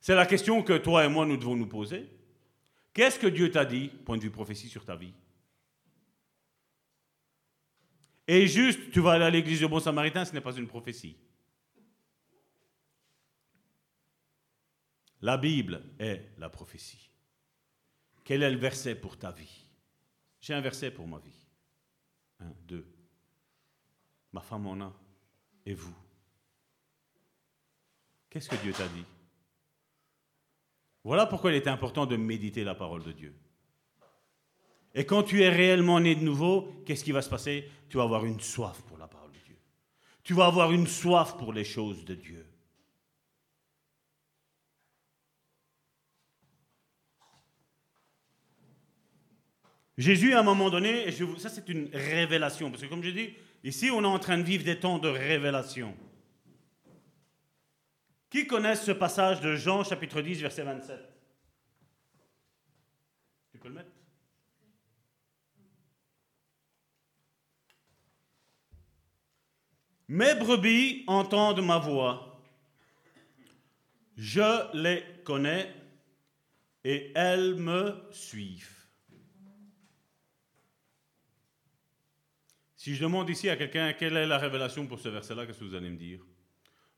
S3: C'est la question que toi et moi, nous devons nous poser. Qu'est-ce que Dieu t'a dit, point de vue prophétie, sur ta vie? Et juste, tu vas aller à l'église du Bon Samaritain, ce n'est pas une prophétie. La Bible est la prophétie. Quel est le verset pour ta vie? J'ai un verset pour ma vie. Un, deux. Ma femme en a. Et vous Qu'est-ce que Dieu t'a dit? Voilà pourquoi il est important de méditer la parole de Dieu. Et quand tu es réellement né de nouveau, qu'est-ce qui va se passer? Tu vas avoir une soif pour la parole de Dieu. Tu vas avoir une soif pour les choses de Dieu. Jésus, à un moment donné, et ça c'est une révélation, parce que comme je dis, ici on est en train de vivre des temps de révélation. Qui connaît ce passage de Jean chapitre 10, verset 27 Tu peux le mettre? Mes brebis entendent ma voix. Je les connais et elles me suivent. Si je demande ici à quelqu'un quelle est la révélation pour ce verset-là, qu'est-ce que vous allez me dire?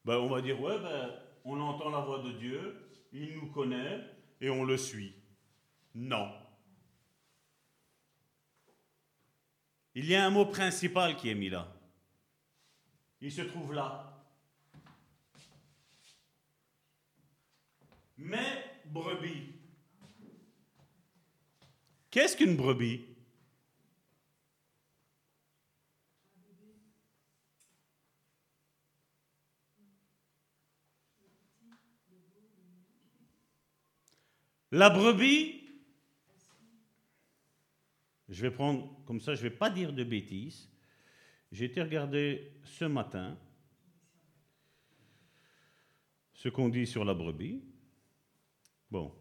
S3: Ben, On va dire, ouais, ben, on entend la voix de Dieu, il nous connaît et on le suit. Non. Il y a un mot principal qui est mis là. Il se trouve là. Mais brebis. Qu'est-ce qu'une brebis? La brebis, je vais prendre comme ça, je ne vais pas dire de bêtises. J'ai été regarder ce matin ce qu'on dit sur la brebis. Bon.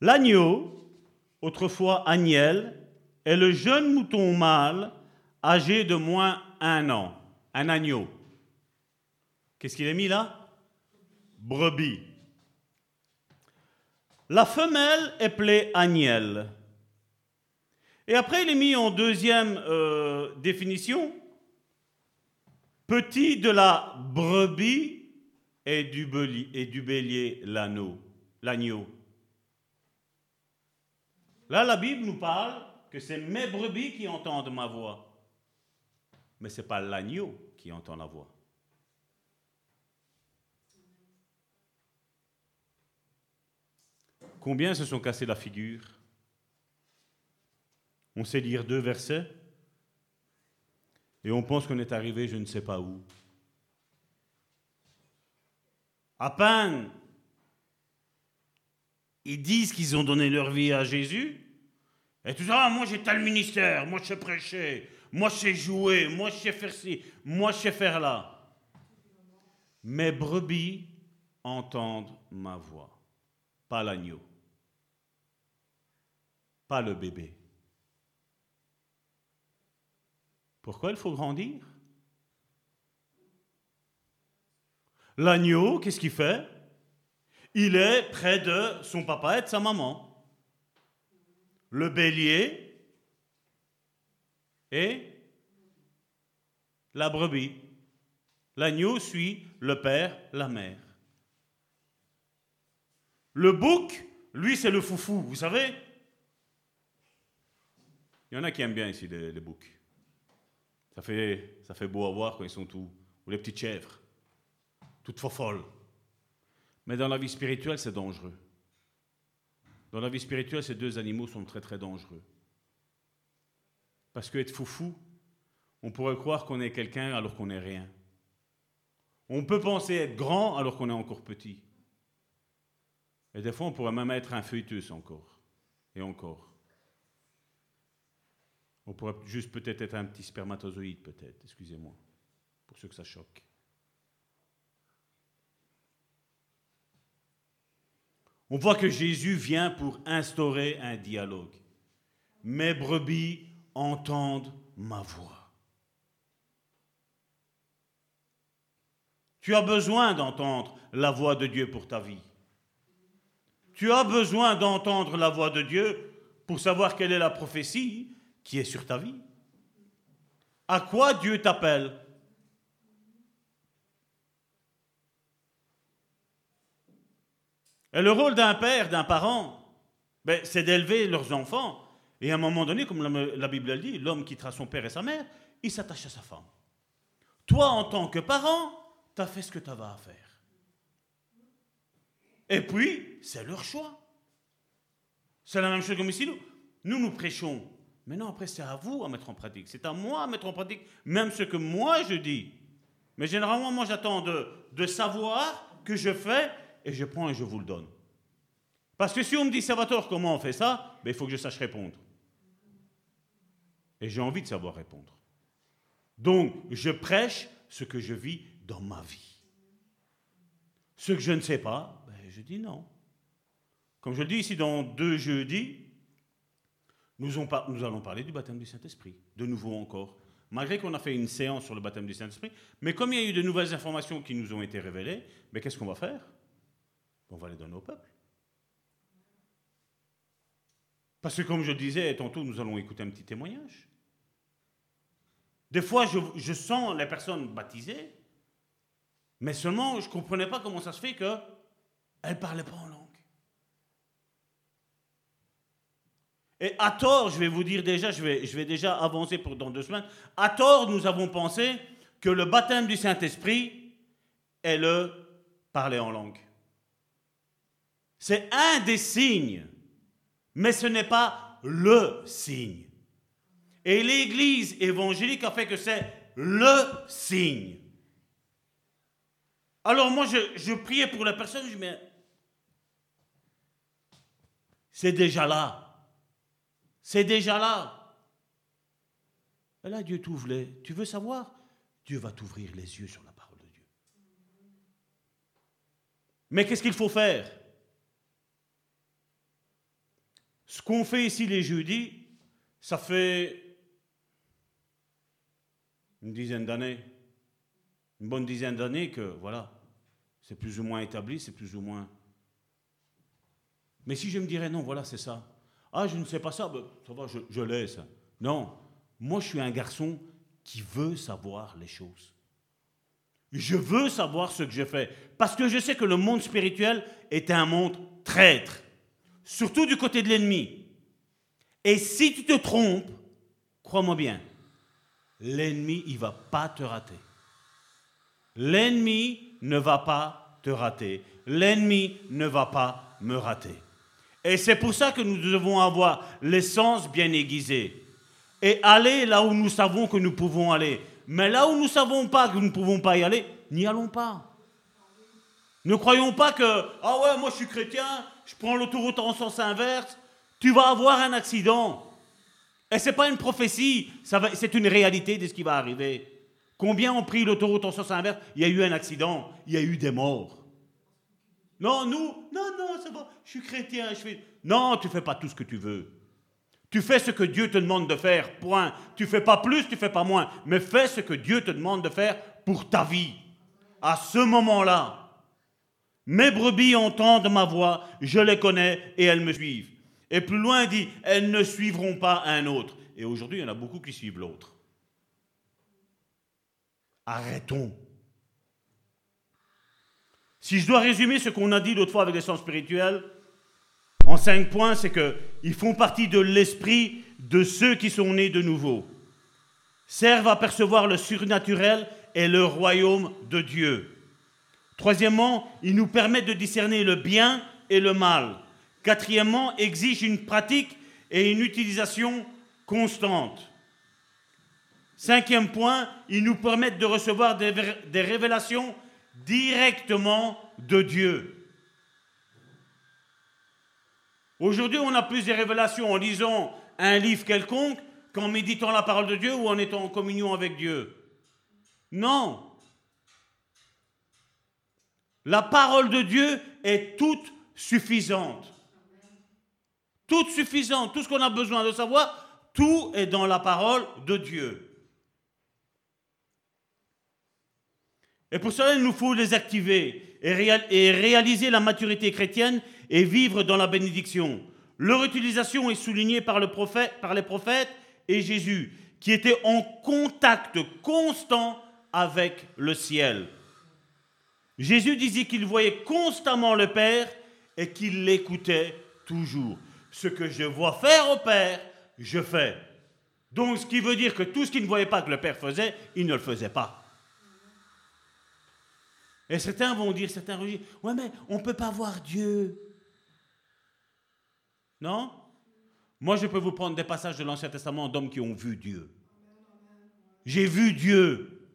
S3: L'agneau, autrefois agnel, est le jeune mouton mâle âgé de moins un an. Un agneau. Qu'est-ce qu'il est mis là? Brebis. La femelle est appelée agnelle. Et après, il est mis en deuxième euh, définition, petit de la brebis et du, et du bélier l'agneau. Là, la Bible nous parle que c'est mes brebis qui entendent ma voix. Mais ce n'est pas l'agneau qui entend la voix. Combien se sont cassés la figure? On sait lire deux versets. Et on pense qu'on est arrivé je ne sais pas où. À peine ils disent qu'ils ont donné leur vie à Jésus, et tout ça, moi j'ai tel ministère, moi je sais prêcher, moi je sais jouer, moi je sais faire ci, moi je sais faire là. Mes brebis entendent ma voix, pas l'agneau. Pas le bébé. Pourquoi il faut grandir? L'agneau, qu'est-ce qu'il fait? Il est près de son papa et de sa maman. Le bélier et la brebis. L'agneau suit le père, la mère. Le bouc, lui, c'est le foufou, vous savez? Il y en a qui aiment bien ici les, boucs. Ça fait, beau à voir quand ils sont tous. Ou les petites chèvres, toutes folles. Mais dans la vie spirituelle, c'est dangereux. Dans la vie spirituelle, ces deux animaux sont très très dangereux. Parce qu'être foufou, on pourrait croire qu'on est quelqu'un alors qu'on n'est rien. On peut penser être grand alors qu'on est encore petit. Et des fois, on pourrait même être un feuilletus encore. Et encore. On pourrait juste peut-être être un petit spermatozoïde, peut-être, excusez-moi, pour ceux que ça choque. On voit que Jésus vient pour instaurer un dialogue. Mes brebis entendent ma voix. Tu as besoin d'entendre la voix de Dieu pour ta vie. Tu as besoin d'entendre la voix de Dieu pour savoir quelle est la prophétie qui est sur ta vie. À quoi Dieu t'appelle? Et le rôle d'un père, d'un parent, ben, c'est d'élever leurs enfants. Et à un moment donné, comme la, Bible le dit, l'homme quittera son père et sa mère, il s'attache à sa femme. Toi, en tant que parent, tu as fait ce que tu avais à faire. Et puis, c'est leur choix. C'est la même chose comme ici. Nous, nous, nous prêchons Maintenant, après, c'est à vous à mettre en pratique. C'est à moi à mettre en pratique même ce que moi je dis. Mais généralement, moi, j'attends de, de savoir que je fais et je prends et je vous le donne. Parce que si on me dit, Salvatore, comment on fait ça? Ben, Il faut que je sache répondre. Et j'ai envie de savoir répondre. Donc, je prêche ce que je vis dans ma vie. Ce que je ne sais pas, ben, je dis non. Comme je le dis ici dans deux jeudis, nous, allons parler du baptême du Saint-Esprit, de nouveau encore. Malgré qu'on a fait une séance sur le baptême du Saint-Esprit, mais comme il y a eu de nouvelles informations qui nous ont été révélées, mais qu'est-ce qu'on va faire? On va les donner au peuple. Parce que comme je disais, tantôt nous allons écouter un petit témoignage. Des fois, je, je sens les personnes baptisées, mais seulement je ne comprenais pas comment ça se fait qu'elles ne parlaient pas en langue. Et à tort, je vais vous dire déjà, je vais, je vais déjà avancer pour dans deux semaines, à tort, nous avons pensé que le baptême du Saint-Esprit est le parler en langue. C'est un des signes, mais ce n'est pas le signe. Et l'Église évangélique a fait que c'est le signe. Alors moi, je, priais pour la personne, je mais C'est déjà là. C'est déjà là. Et là, Dieu t'ouvre les. Tu veux savoir? Dieu va t'ouvrir les yeux sur la parole de Dieu. Mais qu'est-ce qu'il faut faire? Ce qu'on fait ici les jeudis, ça fait une dizaine d'années, une bonne dizaine d'années que, voilà, c'est plus ou moins établi, c'est plus ou moins. Mais si je me dirais non, voilà, c'est ça. Ah, je ne sais pas ça, ben, ça va, je, je laisse. Non, moi je suis un garçon qui veut savoir les choses. Je veux savoir ce que je fais. Parce que je sais que le monde spirituel est un monde traître. Surtout du côté de l'ennemi. Et si tu te trompes, crois-moi bien, l'ennemi, il ne va pas te rater. L'ennemi ne va pas te rater. L'ennemi ne va pas me rater. Et c'est pour ça que nous devons avoir l'essence bien aiguisée et aller là où nous savons que nous pouvons aller. Mais là où nous ne savons pas que nous ne pouvons pas y aller, n'y allons pas. Ne croyons pas que, ah ouais, moi je suis chrétien, je prends l'autoroute en sens inverse, tu vas avoir un accident. Et ce n'est pas une prophétie, c'est une réalité de ce qui va arriver. Combien ont pris l'autoroute en sens inverse? Il y a eu un accident, il y a eu des morts. Non, nous, non, non, c'est bon, je suis chrétien, je fais... Non, tu fais pas tout ce que tu veux. Tu fais ce que Dieu te demande de faire, point. Tu fais pas plus, tu fais pas moins, mais fais ce que Dieu te demande de faire pour ta vie. À ce moment-là, mes brebis entendent ma voix, je les connais et elles me suivent. Et plus loin, il dit, elles ne suivront pas un autre. Et aujourd'hui, il y en a beaucoup qui suivent l'autre. Arrêtons. Si je dois résumer ce qu'on a dit l'autre fois avec les sens spirituels, en cinq points, c'est qu'ils font partie de l'esprit de ceux qui sont nés de nouveau, servent à percevoir le surnaturel et le royaume de Dieu. Troisièmement, ils nous permettent de discerner le bien et le mal. Quatrièmement, exigent une pratique et une utilisation constante. Cinquième point, ils nous permettent de recevoir des, des révélations directement de Dieu. Aujourd'hui, on a plus de révélations en lisant un livre quelconque qu'en méditant la parole de Dieu ou en étant en communion avec Dieu. Non. La parole de Dieu est toute suffisante. Toute suffisante. Tout ce qu'on a besoin de savoir, tout est dans la parole de Dieu. Et pour cela, il nous faut les activer et, réaliser la maturité chrétienne et vivre dans la bénédiction. Leur utilisation est soulignée par, par les prophètes et Jésus, qui était en contact constant avec le ciel. Jésus disait qu'il voyait constamment le Père et qu'il l'écoutait toujours. Ce que je vois faire au Père, je fais. Donc, ce qui veut dire que tout ce qu'il ne voyait pas que le Père faisait, il ne le faisait pas. Et certains vont dire, certains dire, ouais, mais on ne peut pas voir Dieu. Non? Moi, je peux vous prendre des passages de l'Ancien Testament d'hommes qui ont vu Dieu. J'ai vu Dieu.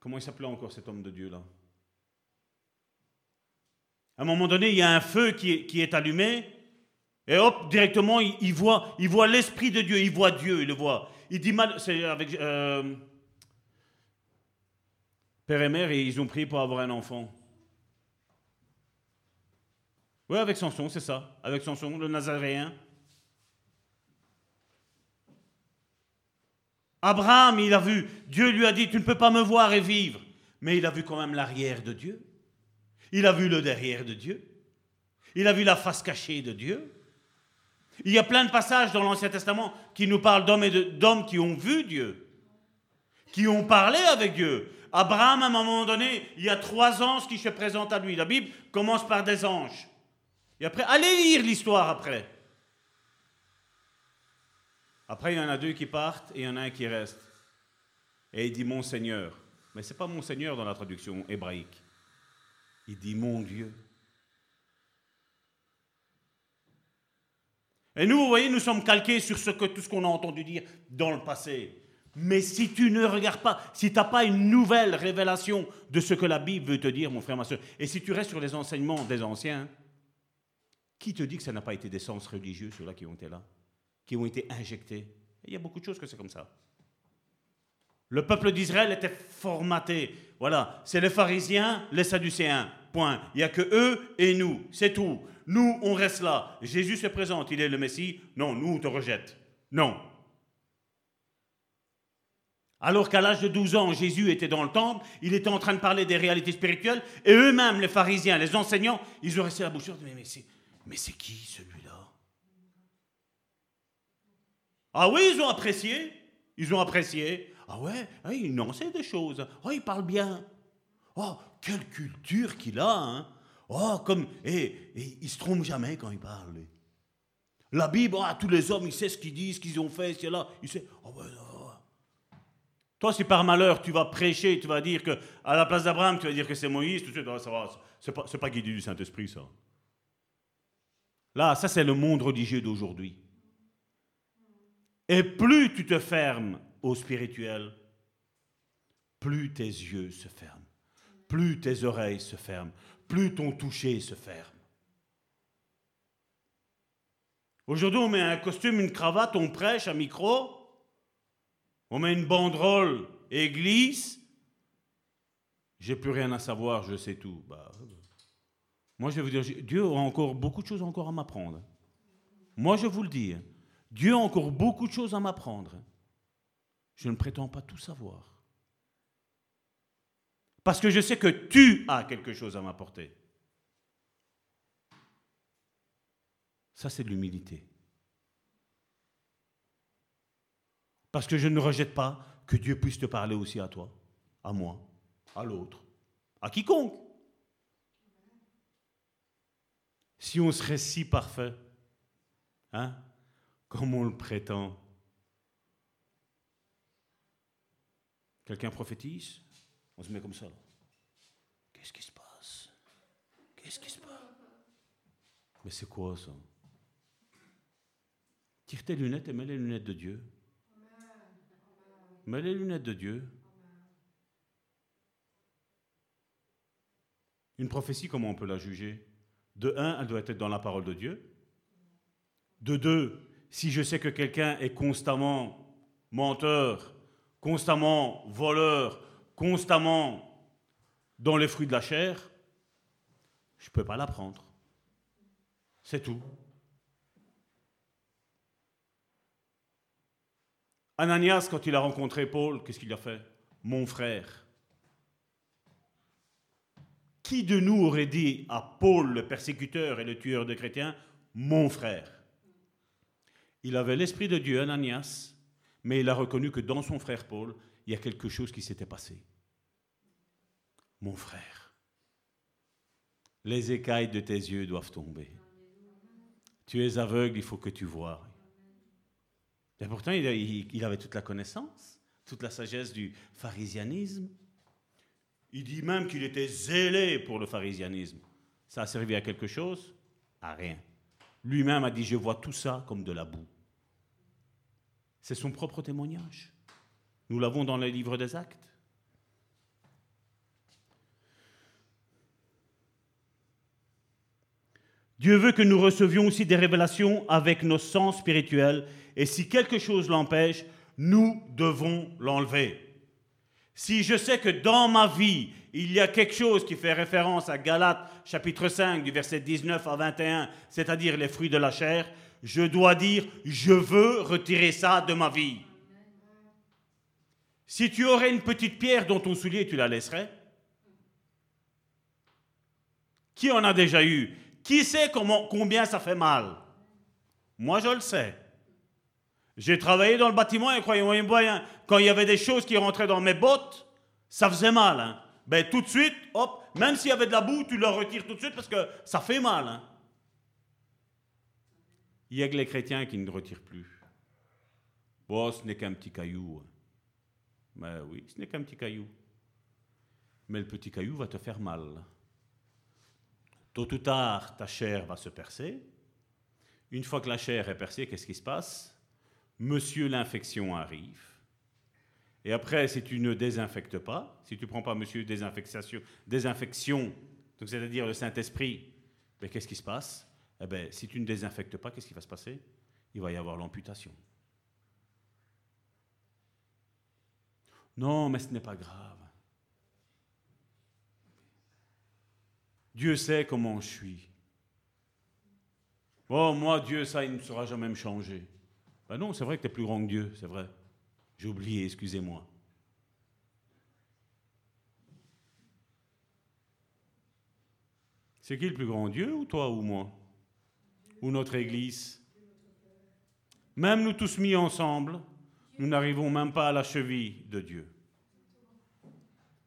S3: Comment il s'appelait encore cet homme de Dieu-là À un moment donné, il y a un feu qui est, allumé, et hop, directement, il, voit, il voit l'Esprit de Dieu, il voit Dieu, il le voit. Il dit mal, c'est avec euh, Père et Mère, ils ont prié pour avoir un enfant. Oui, avec Samson, c'est ça. Avec Samson, le Nazaréen. Abraham, il a vu, Dieu lui a dit, tu ne peux pas me voir et vivre. Mais il a vu quand même l'arrière de Dieu. Il a vu le derrière de Dieu. Il a vu la face cachée de Dieu. Il y a plein de passages dans l'Ancien Testament qui nous parlent d'hommes et d'hommes qui ont vu Dieu, qui ont parlé avec Dieu. Abraham, à un moment donné, il y a trois anges qui se présentent à lui. La Bible commence par des anges. Et après, allez lire l'histoire après. Après, il y en a deux qui partent et il y en a un qui reste. Et il dit mon Seigneur. Mais ce n'est pas mon Seigneur dans la traduction hébraïque. Il dit mon Dieu. Et nous, vous voyez, nous sommes calqués sur tout ce qu'on a entendu dire dans le passé. Mais si tu ne regardes pas, si tu n'as pas une nouvelle révélation de ce que la Bible veut te dire, mon frère, ma soeur, et si tu restes sur les enseignements des anciens, Qui te dit que ça n'a pas été des sens religieux, ceux-là qui ont été là, qui ont été injectés? Il y a beaucoup de choses que c'est comme ça. Le peuple d'Israël était formaté. Voilà, c'est les pharisiens, les sadducéens. Point. Il n'y a que eux et nous. C'est tout. Nous, on reste là. Jésus se présente, il est le Messie. Non, nous, on te rejette. Non. Alors qu'à l'âge de 12 ans, Jésus était dans le temple, il était en train de parler des réalités spirituelles, et eux-mêmes, les pharisiens, les enseignants, ils ont resté la bouche mais, mais mais c'est qui celui-là? Ah oui, ils ont apprécié. Ils ont apprécié. Ah ouais, ah, il en des choses. Oh, il parle bien. Oh, quelle culture qu'il a. Hein. Oh, comme. Et, et il se trompe jamais quand il parle. La Bible, ah, tous les hommes, il sait ce qu'ils disent, ce qu'ils ont fait, c'est là. Il sait. Oh, toi, si par malheur tu vas prêcher, tu vas dire que à la place d'Abraham, tu vas dire que c'est Moïse, tout de suite, ça va, c'est pas, pas guidé du Saint-Esprit, ça. Là, ça, c'est le monde religieux d'aujourd'hui. Et plus tu te fermes au spirituel, plus tes yeux se ferment, plus tes oreilles se ferment, plus ton toucher se ferme. Aujourd'hui, on met un costume, une cravate, on prêche, un micro, on met une banderole église, j'ai plus rien à savoir, je sais tout. Bah, moi, je vais vous dire, Dieu a encore beaucoup de choses encore à m'apprendre. Moi, je vous le dis, Dieu a encore beaucoup de choses à m'apprendre. Je ne prétends pas tout savoir. Parce que je sais que tu as quelque chose à m'apporter. Ça, c'est de l'humilité. Parce que je ne rejette pas que Dieu puisse te parler aussi à toi, à moi, à l'autre, à quiconque. Si on serait si parfait, hein, comme on le prétend, quelqu'un prophétise, on se met comme ça. Qu'est-ce qui se passe? Qu'est-ce qui se passe? Mais c'est quoi ça? Tire tes lunettes et mets les lunettes de Dieu. Mets les lunettes de Dieu. Une prophétie, comment on peut la juger? De un, elle doit être dans la parole de Dieu. De deux, si je sais que quelqu'un est constamment menteur, constamment voleur, constamment dans les fruits de la chair, je ne peux pas l'apprendre. C'est tout. Ananias, quand il a rencontré Paul, qu'est-ce qu'il a fait? Mon frère. Qui de nous aurait dit à Paul, le persécuteur et le tueur de chrétiens, mon frère? Il avait l'Esprit de Dieu, Ananias, mais il a reconnu que dans son frère Paul, il y a quelque chose qui s'était passé. Mon frère, les écailles de tes yeux doivent tomber. Tu es aveugle, il faut que tu vois. Et pourtant, il, avait toute la connaissance, toute la sagesse du pharisianisme. Il dit même qu'il était zélé pour le pharisianisme. Ça a servi à quelque chose? À rien. Lui-même a dit, je vois tout ça comme de la boue. C'est son propre témoignage. Nous l'avons dans les livres des actes. Dieu veut que nous recevions aussi des révélations avec nos sens spirituels et si quelque chose l'empêche, nous devons l'enlever. Si je sais que dans ma vie, il y a quelque chose qui fait référence à Galates chapitre 5 du verset 19 à 21, c'est-à-dire les fruits de la chair, je dois dire, je veux retirer ça de ma vie. Si tu aurais une petite pierre dans ton soulier, tu la laisserais? Qui en a déjà eu? Qui sait combien ça fait mal? Moi, je le sais. J'ai travaillé dans le bâtiment et croyez-moi quand il y avait des choses qui rentraient dans mes bottes, ça faisait mal. Hein. Ben, tout de suite, hop, même s'il y avait de la boue, tu le retires tout de suite parce que ça fait mal. Hein. Il y a que les chrétiens qui ne retirent plus. Bon, ce n'est qu'un petit caillou. Hein. Ben oui, ce n'est qu'un petit caillou. Mais le petit caillou va te faire mal. Tôt ou tard, ta chair va se percer. Une fois que la chair est percée, qu'est-ce qui se passe? Monsieur l'infection arrive. Et après, si tu ne désinfectes pas, si tu prends pas Monsieur désinfection, désinfection c'est-à-dire le Saint-Esprit, mais ben, qu'est-ce qui se passe? Eh bien, si tu ne désinfectes pas, qu'est-ce qui va se passer? Il va y avoir l'amputation. Non, mais ce n'est pas grave. Dieu sait comment je suis. Oh, moi, Dieu, ça, il ne saura jamais me changer. Ben non, c'est vrai que tu es plus grand que Dieu, c'est vrai. J'ai oublié, excusez-moi. C'est qui le plus grand Dieu, ou toi ou moi? Ou notre Église? Même nous tous mis ensemble, nous n'arrivons même pas à la cheville de Dieu.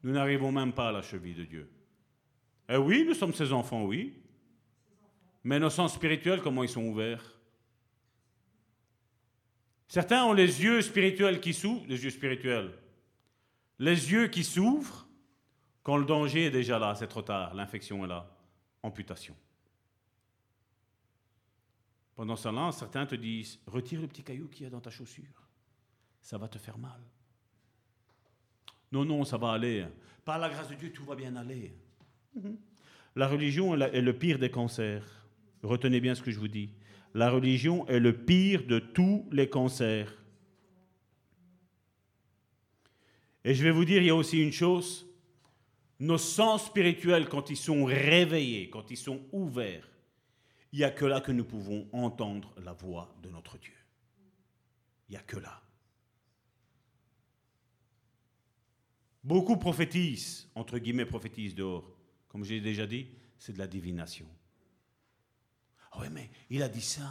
S3: Nous n'arrivons même pas à la cheville de Dieu. Eh oui, nous sommes ses enfants, oui. Mais nos sens spirituels, comment ils sont ouverts? Certains ont les yeux spirituels qui s'ouvrent, les yeux spirituels, les yeux qui s'ouvrent quand le danger est déjà là, c'est trop tard, l'infection est là, amputation. Pendant ce temps certains te disent, retire le petit caillou qu'il y a dans ta chaussure ça va te faire mal. Non, non, ça va aller. Par la grâce de Dieu, tout va bien aller. Mhm. La religion est le pire des cancers. Retenez bien ce que je vous dis. La religion est le pire de tous les cancers. Et je vais vous dire, il y a aussi une chose. Nos sens spirituels, quand ils sont réveillés, quand ils sont ouverts, il n'y a que là que nous pouvons entendre la voix de notre Dieu. Il n'y a que là. Beaucoup prophétisent, entre guillemets prophétisent dehors. Comme j'ai déjà dit, c'est de la divination. Ah oui, mais il a dit ça.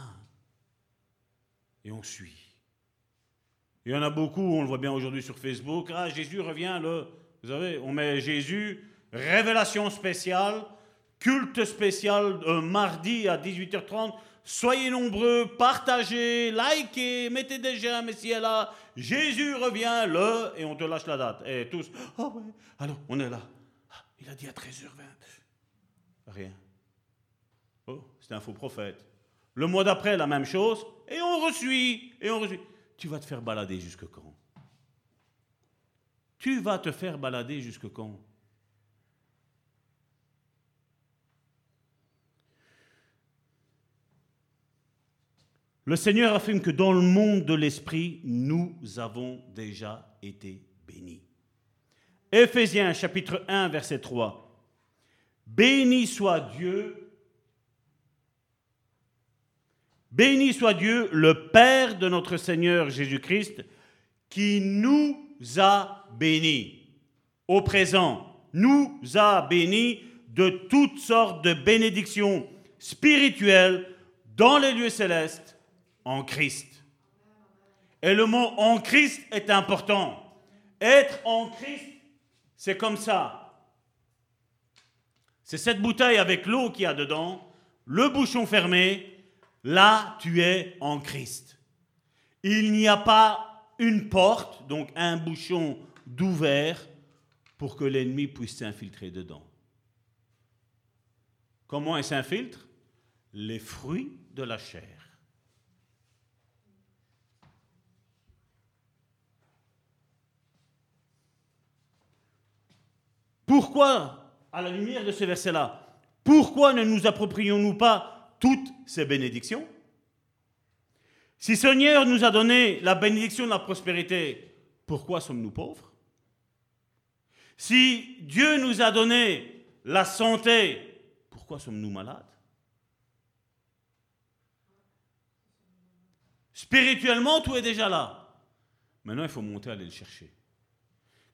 S3: Et on suit. Il y en a beaucoup, on le voit bien aujourd'hui sur Facebook. Ah, Jésus revient le. Vous savez, on met Jésus, révélation spéciale, culte spécial, euh, mardi à 18h30. Soyez nombreux, partagez, likez, mettez j'aime si elle a. Jésus revient le, et on te lâche la date. Et tous, oh ouais, alors on est là. Ah, il a dit à 13h20. Rien. Oh, c'est un faux prophète. Le mois d'après, la même chose, et on reçuit, et on reçuit. Tu vas te faire balader jusque quand? Tu vas te faire balader jusque quand? Le Seigneur affirme que dans le monde de l'Esprit, nous avons déjà été bénis. Éphésiens chapitre 1, verset 3. Béni soit Dieu, béni soit Dieu, le Père de notre Seigneur Jésus-Christ, qui nous a bénis. Au présent, nous a bénis de toutes sortes de bénédictions spirituelles dans les lieux célestes en Christ. Et le mot en Christ est important. Être en Christ, c'est comme ça. C'est cette bouteille avec l'eau qu'il y a dedans, le bouchon fermé, là tu es en Christ. Il n'y a pas une porte, donc un bouchon d'ouvert, pour que l'ennemi puisse s'infiltrer dedans. Comment il s'infiltre? Les fruits de la chair. Pourquoi, à la lumière de ce verset-là, pourquoi ne nous approprions-nous pas toutes ces bénédictions Si Seigneur nous a donné la bénédiction de la prospérité, pourquoi sommes-nous pauvres? Si Dieu nous a donné la santé, pourquoi sommes-nous malades? Spirituellement, tout est déjà là. Maintenant, il faut monter aller le chercher.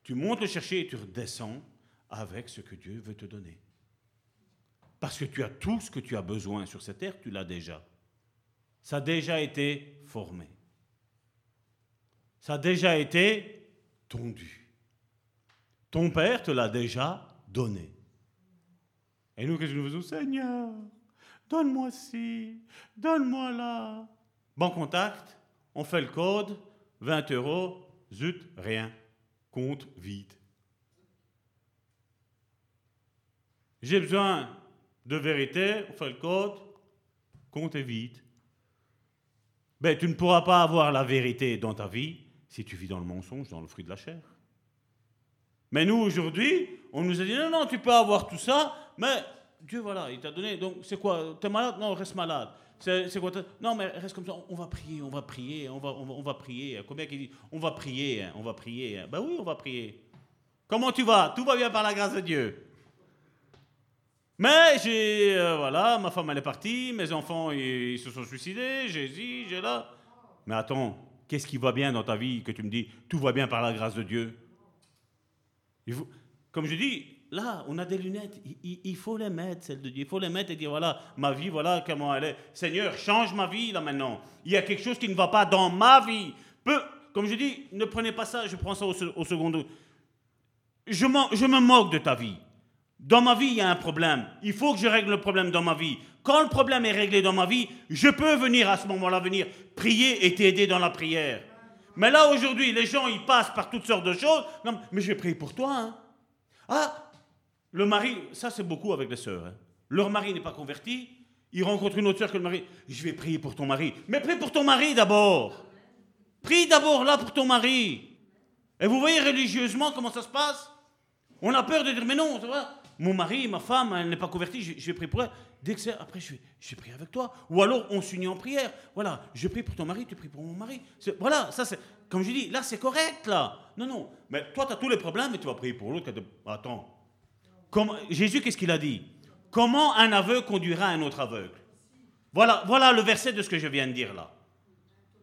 S3: Tu montes le chercher et tu redescends avec ce que Dieu veut te donner. Parce que tu as tout ce que tu as besoin sur cette terre, tu l'as déjà. Ça a déjà été formé. Ça a déjà été tondu. Ton Père te l'a déjà donné. Et nous, qu'est-ce que nous faisons? Seigneur, donne-moi ci, donne-moi là. Bon contact, on fait le code, 20 euros, zut, rien. Compte vide. J'ai besoin de vérité, on fait le code, compte est vide. Ben, tu ne pourras pas avoir la vérité dans ta vie si tu vis dans le mensonge, dans le fruit de la chair. Mais nous, aujourd'hui, on nous a dit non, non, tu peux avoir tout ça, mais Dieu, voilà, il t'a donné. Donc, c'est quoi T'es malade? Non, reste malade. C'est quoi Non, mais reste comme ça. On va prier, on va prier, on va, on va, prier. Combien qui dit On va prier, hein, on va prier. Ben oui, on va prier. Comment tu vas? Tout va bien par la grâce de Dieu. Mais j'ai. Euh, voilà, ma femme, elle est partie. Mes enfants, ils, se sont suicidés. J'ai dit, j'ai là. Mais attends, qu'est-ce qui va bien dans ta vie que tu me dis Tout va bien par la grâce de Dieu? Comme je dis, là, on a des lunettes, il, faut les mettre, celles de Dieu. Il faut les mettre et dire, voilà, ma vie, voilà comment elle est. Seigneur, change ma vie là maintenant. Il y a quelque chose qui ne va pas dans ma vie. Peu, comme je dis, ne prenez pas ça, je prends ça au, second. Je, je me moque de ta vie. Dans ma vie, il y a un problème. Il faut que je règle le problème dans ma vie. Quand le problème est réglé dans ma vie, je peux venir à ce moment-là, venir prier et t'aider dans la prière. Mais là, aujourd'hui, les gens, ils passent par toutes sortes de choses. Non, mais je vais prier pour toi. Hein. Ah, le mari, ça c'est beaucoup avec les sœurs. Hein. Leur mari n'est pas converti, ils rencontrent une autre sœur que le mari. Je vais prier pour ton mari. Mais prie pour ton mari d'abord. Prie d'abord là pour ton mari. Et vous voyez religieusement comment ça se passe? On a peur de dire, mais non, mon mari, ma femme, elle n'est pas convertie, je, vais prier pour elle. Dès que c'est, après, je vais, je prier avec toi. Ou alors, on s'unit en prière. Voilà, je prie pour ton mari, tu pries pour mon mari. Voilà, ça c'est, comme je dis, là c'est correct, là. Non, non, mais toi, tu as tous les problèmes, mais tu vas prier pour l'autre. Attends, Jésus, qu'est-ce qu'il a dit? Comment un aveugle conduira un autre aveugle? Voilà, voilà le verset de ce que je viens de dire là.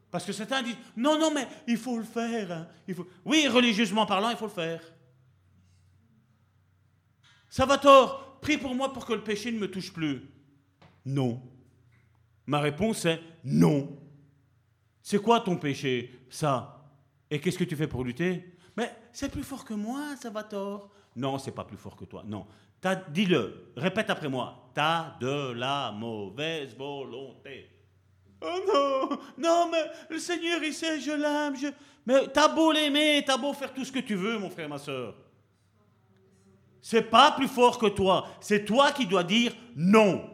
S3: Parce que certains disent, non, non, mais il faut le faire. Hein. Il faut... Oui, religieusement parlant, il faut le faire. Ça va tort, prie pour moi pour que le péché ne me touche plus. Non. Ma réponse est non. C'est quoi ton péché Ça? Et qu'est-ce que tu fais pour lutter? Mais c'est plus fort que moi, ça va tort. Non, c'est pas plus fort que toi. Non. Dis-le, répète après moi. T'as de la mauvaise volonté. Oh non, non, mais le Seigneur, il sait, je l'aime. Je... Mais t'as beau l'aimer, t'as beau faire tout ce que tu veux, mon frère, ma soeur. C'est pas plus fort que toi. C'est toi qui dois dire non.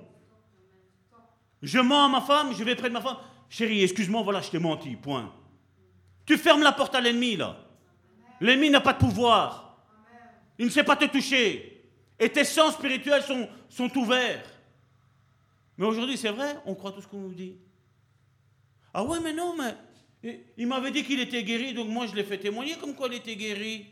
S3: Je mens à ma femme, je vais près de ma femme. Chérie, excuse-moi, voilà, je t'ai menti, point. Tu fermes la porte à l'ennemi, là. L'ennemi n'a pas de pouvoir. Il ne sait pas te toucher. Et tes sens spirituels sont, sont ouverts. Mais aujourd'hui, c'est vrai, on croit tout ce qu'on nous dit. Ah ouais, mais non, mais il m'avait dit qu'il était guéri, donc moi je l'ai fait témoigner comme quoi il était guéri.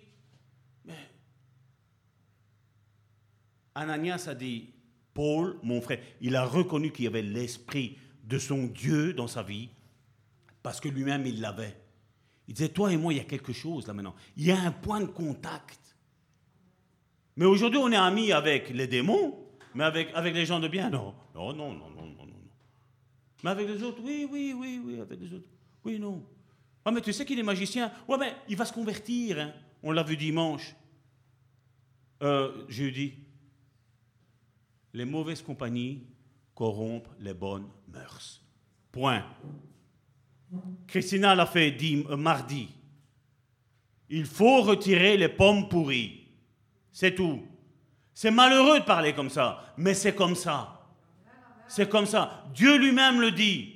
S3: Ananias a dit, Paul, mon frère, il a reconnu qu'il y avait l'esprit de son Dieu dans sa vie, parce que lui-même il l'avait. Il disait, toi et moi, il y a quelque chose là maintenant. Il y a un point de contact. Mais aujourd'hui, on est amis avec les démons, mais avec, avec les gens de bien, non. Non, non, non, non, non, non. Mais avec les autres, oui, oui, oui, oui, avec les autres. Oui, non. Ah, mais tu sais qu'il est magicien. Ouais, mais il va se convertir. Hein. On l'a vu dimanche. Euh, jeudi. Les mauvaises compagnies corrompent les bonnes mœurs. Point. Christina l'a fait euh, mardi. Il faut retirer les pommes pourries. C'est tout. C'est malheureux de parler comme ça, mais c'est comme ça. C'est comme ça. Dieu lui-même le dit.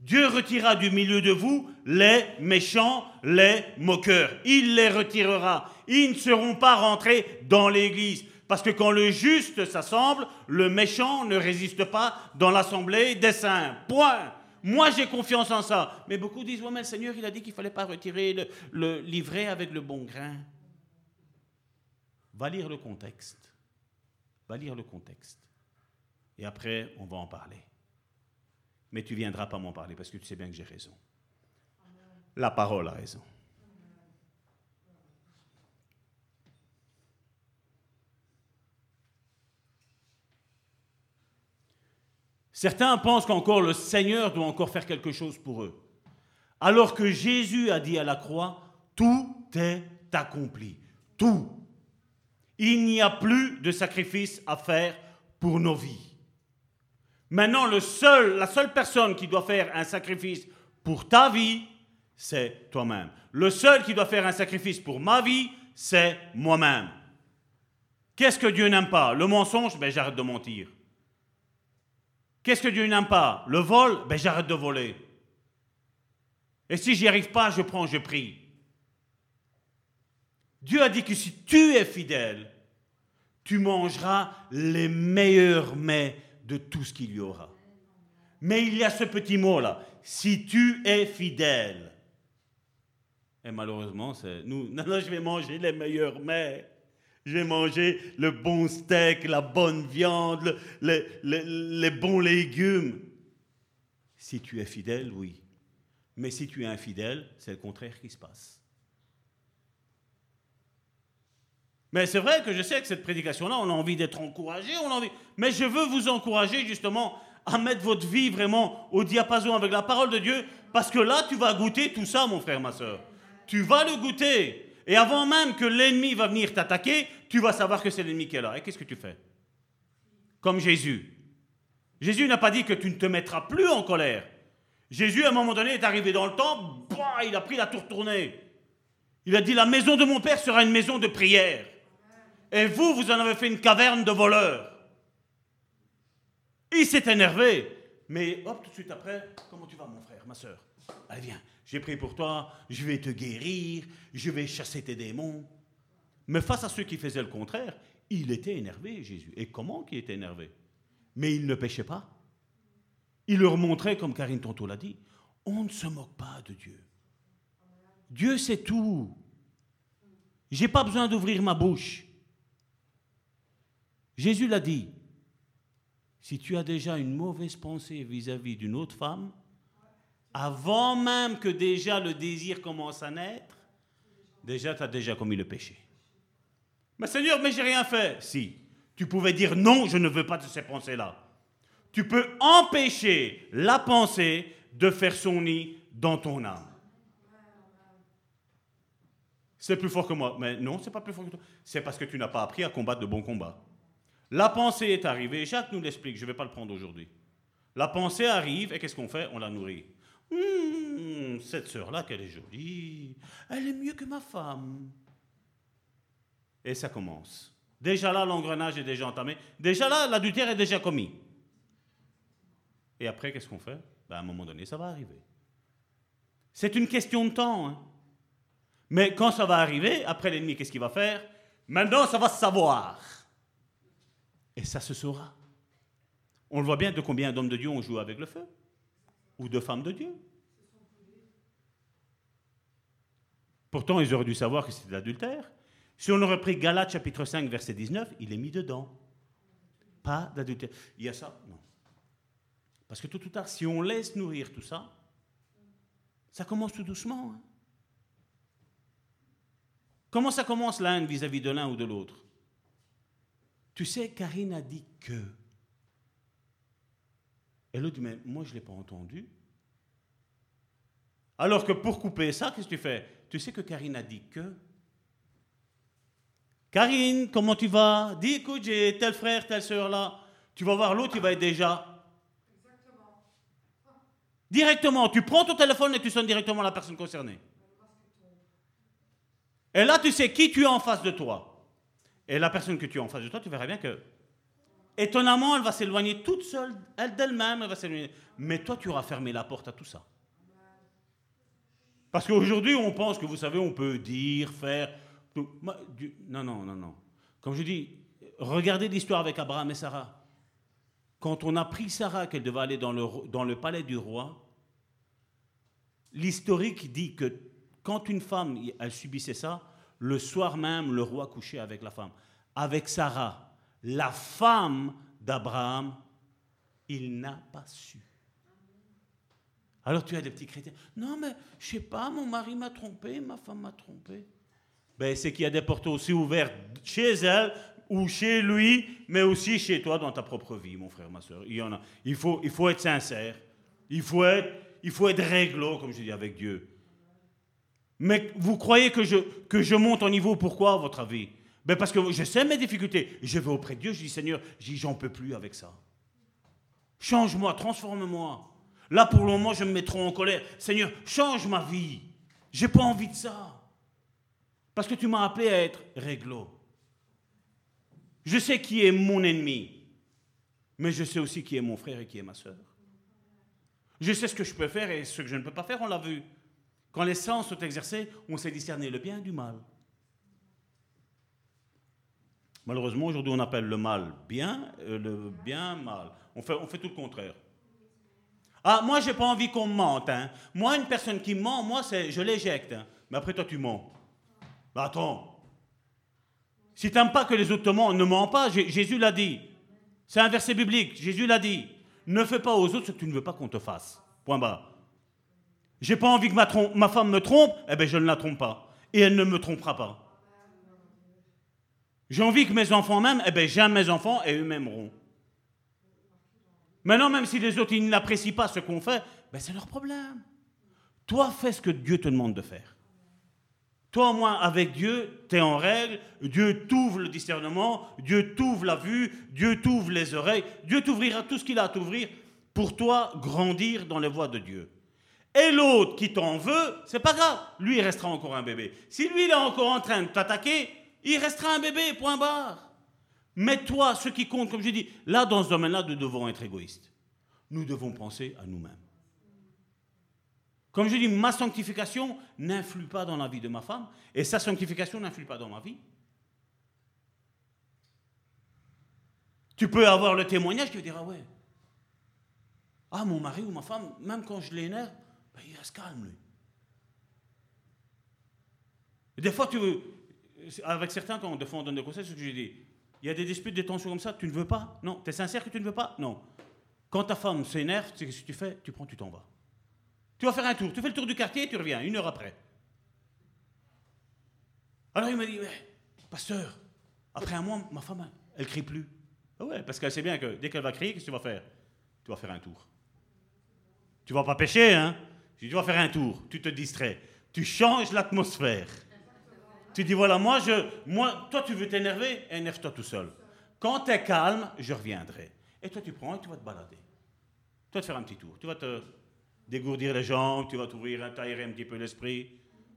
S3: Dieu retirera du milieu de vous les méchants, les moqueurs. Il les retirera. Ils ne seront pas rentrés dans l'Église. Parce que quand le juste s'assemble, le méchant ne résiste pas dans l'assemblée des saints. Point. Moi, j'ai confiance en ça. Mais beaucoup disent, ouais, mais le Seigneur, il a dit qu'il ne fallait pas retirer le, le livret avec le bon grain. Va lire le contexte. Va lire le contexte. Et après, on va en parler. Mais tu viendras pas m'en parler parce que tu sais bien que j'ai raison. La parole a raison. Certains pensent qu'encore le Seigneur doit encore faire quelque chose pour eux. Alors que Jésus a dit à la croix, tout est accompli. Tout. Il n'y a plus de sacrifice à faire pour nos vies. Maintenant, la seule personne qui doit faire un sacrifice pour ta vie, c'est toi-même. Le seul qui doit faire un sacrifice pour ma vie, c'est moi-même. Qu'est-ce que Dieu n'aime pas? Le mensonge? Ben j'arrête de mentir. Qu'est-ce que Dieu n'aime pas? Le vol? Ben j'arrête de voler. Et si j'y arrive pas, je prends, je prie. Dieu a dit que si tu es fidèle, tu mangeras les meilleurs mets de tout ce qu'il y aura. Mais il y a ce petit mot-là, si tu es fidèle. Et malheureusement, c'est nous, non, non, je vais manger les meilleurs mets. Je vais manger le bon steak, la bonne viande, les, les bons légumes. Si tu es fidèle, oui. Mais si tu es infidèle, c'est le contraire qui se passe. Mais c'est vrai que je sais que cette prédication-là, on a envie d'être encouragé, on a envie. Mais je veux vous encourager justement à mettre votre vie vraiment au diapason avec la parole de Dieu, parce que là, tu vas goûter tout ça, mon frère, ma soeur. Tu vas le goûter. Et avant même que l'ennemi va venir t'attaquer, tu vas savoir que c'est l'ennemi qui est là. Et qu'est-ce que tu fais? Comme Jésus. Jésus n'a pas dit que tu ne te mettras plus en colère. Jésus, à un moment donné, est arrivé dans le temple, bah, il a pris la tour tournée. Il a dit, la maison de mon Père sera une maison de prière. Et vous, vous en avez fait une caverne de voleurs. Il s'est énervé. Mais hop, tout de suite après, comment tu vas, mon frère, ma soeur Allez, viens, j'ai pris pour toi, je vais te guérir, je vais chasser tes démons. Mais face à ceux qui faisaient le contraire, il était énervé, Jésus. Et comment qu'il était énervé? Mais il ne péchait pas. Il leur montrait, comme Karine tantôt l'a dit, on ne se moque pas de Dieu. Dieu sait tout. J'ai pas besoin d'ouvrir ma bouche. Jésus l'a dit. Si tu as déjà une mauvaise pensée vis-à-vis d'une autre femme, avant même que déjà le désir commence à naître, déjà tu as déjà commis le péché. Mais Seigneur, mais j'ai rien fait. Si, tu pouvais dire non, je ne veux pas de ces pensées-là tu peux empêcher la pensée de faire son nid dans ton âme. C'est plus fort que moi. Mais non, c'est pas plus fort que toi. C'est parce que tu n'as pas appris à combattre de bons combats. La pensée est arrivée. Jacques nous l'explique. Je ne vais pas le prendre aujourd'hui. La pensée arrive et qu'est-ce qu'on fait? On la nourrit. Hum, cette sœur-là, qu'elle est jolie. Elle est mieux que ma femme. Et ça commence. Déjà là, l'engrenage est déjà entamé. Déjà là, l'adultère est déjà commis. Et après, qu'est-ce qu'on fait? Ben, À un moment donné, ça va arriver. C'est une question de temps. Hein. Mais quand ça va arriver, après l'ennemi, qu'est-ce qu'il va faire? Maintenant, ça va se savoir. Et ça se saura. On le voit bien de combien d'hommes de Dieu ont joué avec le feu Ou de femmes de Dieu Pourtant, ils auraient dû savoir que c'était l'adultère. Si on aurait pris Galates chapitre 5, verset 19, il est mis dedans. Pas d'adultère. Il y a ça? Non. Parce que tout ou tard, si on laisse nourrir tout ça, ça commence tout doucement. Hein. Comment ça commence l'un vis-à-vis de l'un ou de l'autre? Tu sais, Karine a dit que. Et l'autre dit, mais moi je ne l'ai pas entendu. Alors que pour couper ça, qu'est-ce que tu fais? Tu sais que Karine a dit que. Karine, comment tu vas? Dis, écoute, j'ai tel frère, telle soeur là. Tu vas voir l'autre, il va être déjà. Directement, tu prends ton téléphone et tu sonnes directement la personne concernée. Et là, tu sais qui tu as en face de toi. Et la personne que tu as en face de toi, tu verras bien que, étonnamment, elle va s'éloigner toute seule, elle d'elle-même, elle va s'éloigner. Mais toi, tu auras fermé la porte à tout ça. Parce qu'aujourd'hui, on pense que, vous savez, on peut dire, faire. Non, non, non, non. Comme je dis, regardez l'histoire avec Abraham et Sarah. Quand on a pris Sarah qu'elle devait aller dans le, dans le palais du roi, l'historique dit que quand une femme elle subissait ça, le soir même, le roi couchait avec la femme. Avec Sarah, la femme d'Abraham, il n'a pas su. Alors tu as des petits chrétiens. Non, mais je sais pas, mon mari m'a trompé, ma femme m'a trompé. Ben, c'est qu'il y a des portes aussi ouvertes chez elle ou chez lui, mais aussi chez toi dans ta propre vie, mon frère, ma soeur. Il y en a. Il faut, il faut être sincère. Il faut être, il faut être réglo, comme je dis, avec Dieu. Mais vous croyez que je, que je monte en niveau, pourquoi, à votre avis? Ben Parce que je sais mes difficultés. Je vais auprès de Dieu, je dis, Seigneur, j'en peux plus avec ça. Change-moi, transforme-moi. Là, pour le moment, je me mets trop en colère. Seigneur, change ma vie. J'ai pas envie de ça. Parce que tu m'as appelé à être réglo. Je sais qui est mon ennemi, mais je sais aussi qui est mon frère et qui est ma soeur. Je sais ce que je peux faire et ce que je ne peux pas faire, on l'a vu. Quand les sens sont exercés, on sait discerner le bien du mal. Malheureusement, aujourd'hui, on appelle le mal bien, euh, le bien mal. On fait, tout le contraire. Ah, moi, j'ai pas envie qu'on me mente. Hein. Moi, une personne qui ment, moi, je l'éjecte. hein. Mais après, toi, tu mens. Bah, attends. Si tu n'aimes pas que les autres te mentent, ne mens pas. Jésus l'a dit. C'est un verset biblique. Jésus l'a dit. Ne fais pas aux autres ce que tu ne veux pas qu'on te fasse. Point barre. J'ai pas envie que ma femme me trompe, eh bien, je ne la trompe pas. Et elle ne me trompera pas. J'ai envie que mes enfants m'aiment, eh bien, j'aime mes enfants et eux m'aimeront. Maintenant, même si les autres ils n'apprécient pas ce qu'on fait, ben, c'est leur problème. Toi, fais ce que Dieu te demande de faire. Toi, au moins, avec Dieu, tu es en règle. Dieu t'ouvre le discernement, Dieu t'ouvre la vue, Dieu t'ouvre les oreilles, Dieu t'ouvrira tout ce qu'il a à t'ouvrir pour toi grandir dans les voies de Dieu. Et l'autre qui t'en veut, c'est pas grave. Lui, il restera encore un bébé. Si lui, il est encore en train de t'attaquer, il restera un bébé, point barre. Mais toi, ce qui compte, comme je dis, là, dans ce domaine-là, nous devons être égoïstes. Nous devons penser à nous-mêmes. Comme je dis, ma sanctification n'influe pas dans la vie de ma femme, et sa sanctification n'influe pas dans ma vie. Tu peux avoir le témoignage qui va dire Ah ouais, ah mon mari ou ma femme, même quand je l'énerve, ben, il reste calme lui. Des fois, tu veux, avec certains, quand on donne des conseils, c'est ce que j'ai dit. Il y a des disputes, des tensions comme ça, tu ne veux pas? Non. Tu es sincère que tu ne veux pas? Non. Quand ta femme s'énerve, tu sais ce que tu fais Tu prends, tu t'en vas. Tu vas faire un tour. Tu fais le tour du quartier tu reviens, une heure après. Alors il m'a dit, ouais, pasteur, après un mois, ma femme, elle crie plus. Ah ouais, parce qu'elle sait bien que dès qu'elle va crier, qu'est-ce que tu vas faire? Tu vas faire un tour. Tu vas pas pêcher, hein? Tu vas faire un tour, tu te distrais. Tu changes l'atmosphère. Tu dis, voilà, moi, je, moi toi, tu veux t'énerver Énerve-toi tout seul. Quand tu es calme, je reviendrai. Et toi, tu prends et tu vas te balader. Tu vas te faire un petit tour. Tu vas te dégourdir les jambes, tu vas t'ouvrir, t'aérer un petit peu l'esprit.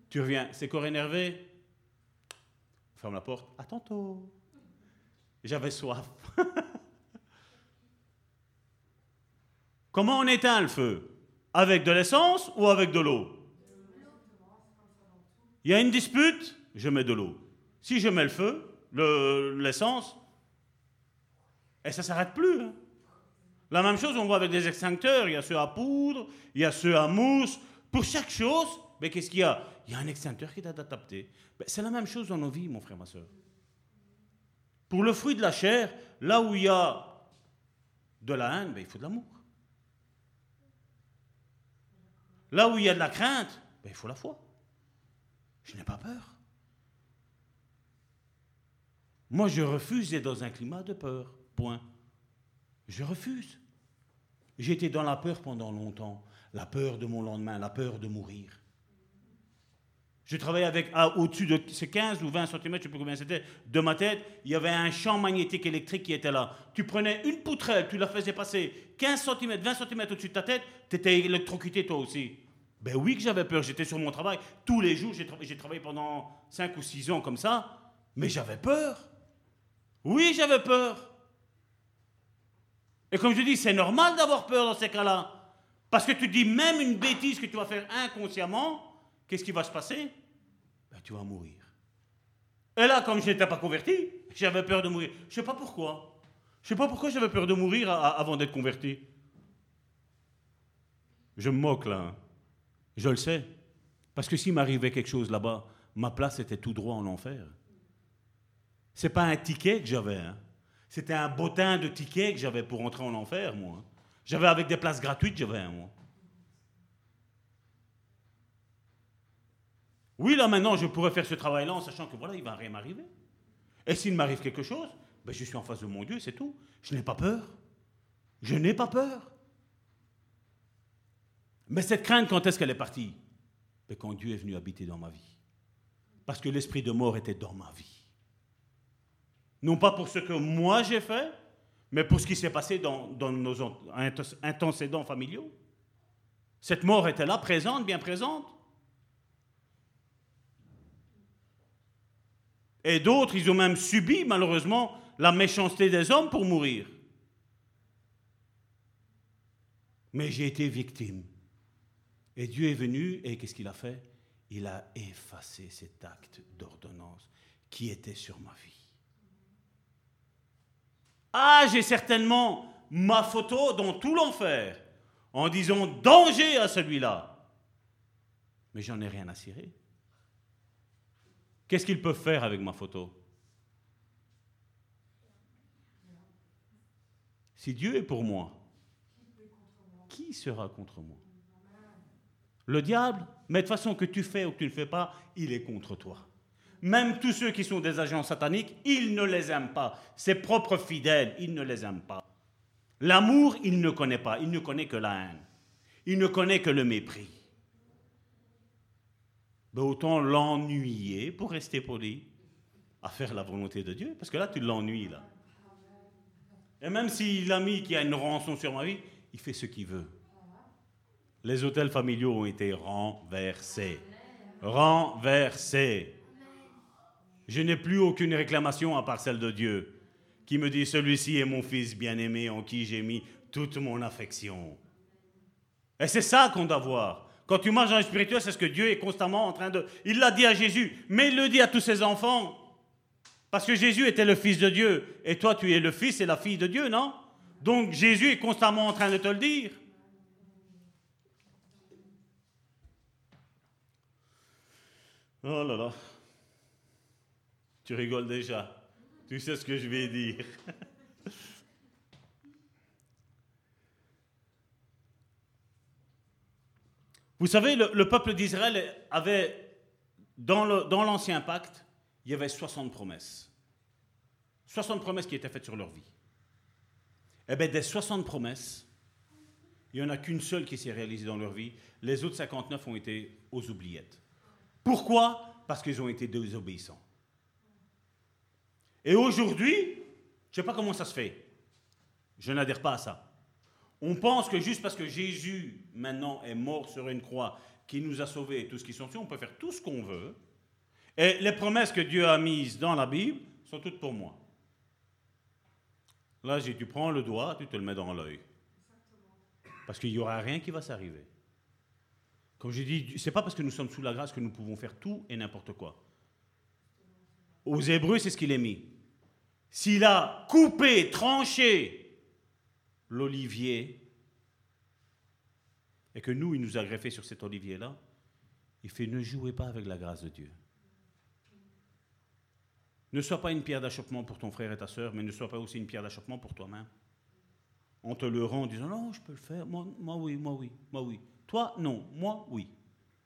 S3: Tu reviens. C'est corps énervé Ferme la porte. À tantôt. J'avais soif. Comment on éteint le feu? Avec de l'essence ou avec de l'eau? Il y a une dispute, je mets de l'eau. Si je mets le feu, le- l'essence, et ça ne s'arrête plus. hein. La même chose, on voit avec des extincteurs. Il y a ceux à poudre, il y a ceux à mousse. Pour chaque chose, mais qu'est-ce qu'il y a? Il y a un extincteur qui est adapté. Ben, c'est la même chose dans nos vies, mon frère, ma soeur. Pour le fruit de la chair, là où il y a de la haine, ben, il faut de l'amour. Là où il y a de la crainte, ben, il faut la foi. Je n'ai pas peur. Moi, je refuse d'être dans un climat de peur. Point. Je refuse. Été dans la peur pendant longtemps. La peur de mon lendemain, la peur de mourir. Je travaillais avec, ah, au-dessus de ces 15 ou 20 cm, je ne sais plus combien c'était, de ma tête, il y avait un champ magnétique électrique qui était là. Tu prenais une poutrelle, tu la faisais passer 15 cm, 20 cm au-dessus de ta tête, tu étais électrocuté toi aussi. Ben oui que j'avais peur, j'étais sur mon travail. Tous les jours, j'ai, j'ai travaillé pendant 5 ou 6 ans comme ça, mais j'avais peur. Oui, j'avais peur. Et comme je dis, c'est normal d'avoir peur dans ces cas-là. Parce que tu dis même une bêtise que tu vas faire inconsciemment, qu'est-ce qui va se passer? Ben, Tu vas mourir. Et là, comme je n'étais pas converti, j'avais peur de mourir. Je ne sais pas pourquoi. Je ne sais pas pourquoi j'avais peur de mourir avant d'être converti. Je me moque là. hein. Je le sais. Parce que s'il m'arrivait quelque chose là-bas, ma place était tout droit en enfer. C'est pas un ticket que j'avais. hein. C'était un bottin de tickets que j'avais pour entrer en enfer, moi. hein. J'avais avec des places gratuites, j'avais un, moi. Oui, là maintenant, je pourrais faire ce travail-là en sachant que voilà, il va rien m'arriver. Et s'il m'arrive quelque chose, ben, je suis en face de mon Dieu, c'est tout. Je n'ai pas peur. Je n'ai pas peur. Mais cette crainte, quand est-ce qu'elle est partie? Ben, Quand Dieu est venu habiter dans ma vie. Parce que l'esprit de mort était dans ma vie. Non pas pour ce que moi j'ai fait, mais pour ce qui s'est passé dans, nos antécédents familiaux. Cette mort était là, présente, bien présente. Et d'autres, ils ont même subi, malheureusement, la méchanceté des hommes pour mourir. Mais j'ai été victime. Et Dieu est venu, et qu'est-ce qu'il a fait? Il a effacé cet acte d'ordonnance qui était sur ma vie. Ah, j'ai certainement ma photo dans tout l'enfer, en disant danger à celui-là. Mais j'en ai rien à cirer. Qu'est-ce qu'ils peuvent faire avec ma photo? Si Dieu est pour moi, qui sera contre moi? Le diable, mais de toute façon que tu fais ou que tu ne fais pas, il est contre toi. Même tous ceux qui sont des agents sataniques, il ne les aime pas. Ses propres fidèles, il ne les aime pas. L'amour, il ne connaît pas, il ne connaît que la haine. Il ne connaît que le mépris. Mais autant l'ennuyer, pour rester poli, à faire la volonté de Dieu, parce que là, tu l'ennuies, là. Et même mis qu'il y a une rançon sur ma vie, il fait ce qu'il veut. Les hôtels familiaux ont été renversés. Renversés. Je n'ai plus aucune réclamation à part celle de Dieu, qui me dit, celui-ci est mon fils bien-aimé en qui j'ai mis toute mon affection. Et c'est ça qu'on doit voir. Quand tu marches dans le spirituel, c'est ce que Dieu est constamment en train de... Il l'a dit à Jésus, mais il le dit à tous ses enfants. Parce que Jésus était le Fils de Dieu. Et toi, tu es le Fils et la fille de Dieu, non? Donc Jésus est constamment en train de te le dire. Oh là là. Tu rigoles déjà. Tu sais ce que je vais dire. Vous savez, le, peuple d'Israël avait, dans l'Ancien pacte, il y avait 60 promesses. 60 promesses qui étaient faites sur leur vie. Eh bien, des 60 promesses, il n'y en a qu'une seule qui s'est réalisée dans leur vie. Les autres 59 ont été aux oubliettes. Pourquoi? Parce qu'ils ont été désobéissants. Et aujourd'hui, je ne sais pas comment ça se fait. Je n'adhère pas à ça. On pense que juste parce que Jésus maintenant est mort sur une croix, qui nous a sauvés et tout ce qui sont on peut faire tout ce qu'on veut. Et les promesses que Dieu a mises dans la Bible sont toutes pour moi. Là, j'ai tu prends le doigt, tu te le mets dans l'œil. Parce qu'il n'y aura rien qui va s'arriver. Comme je dis, c'est pas parce que nous sommes sous la grâce que nous pouvons faire tout et n'importe quoi. Aux Hébreux, c'est ce qu'il est mis. S'il a coupé, tranché l'olivier, et que nous, il nous a greffé sur cet olivier-là, il fait ne jouez pas avec la grâce de Dieu. Ne sois pas une pierre d'achoppement pour ton frère et ta soeur, mais ne sois pas aussi une pierre d'achoppement pour toi-même. On te le rend en disant non, je peux le faire, moi, moi oui, moi oui, moi oui. Toi, non, moi oui,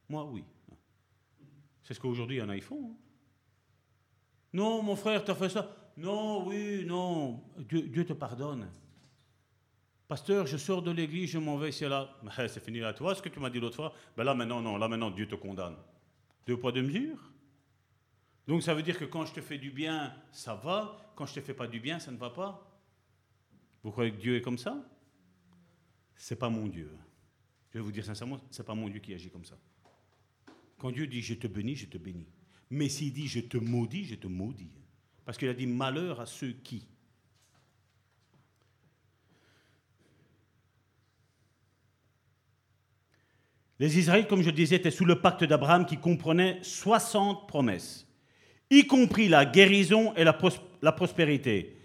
S3: moi oui. C'est ce qu'aujourd'hui il y en a, ils font. Hein. Non, mon frère, tu as fait ça. Non, oui, non, Dieu, te pardonne. Pasteur, je sors de l'église, je m'en vais ici là. C'est fini là. Tu vois ce que tu m'as dit l'autre fois? Ben Là maintenant, non, là maintenant, Dieu te condamne. Deux poids, deux mesures. Donc ça veut dire que quand je te fais du bien, ça va. Quand je te fais pas du bien, ça ne va pas. Vous croyez que Dieu est comme ça? C'est pas mon Dieu. Je vais vous dire sincèrement, c'est pas mon Dieu qui agit comme ça. Quand Dieu dit je te bénis, je te bénis. Mais s'il dit je te maudis, je te maudis. Parce qu'il a dit malheur à ceux qui. Les Israélites, comme je le disais, étaient sous le pacte d'Abraham qui comprenait 60 promesses, y compris la guérison et la, prospérité.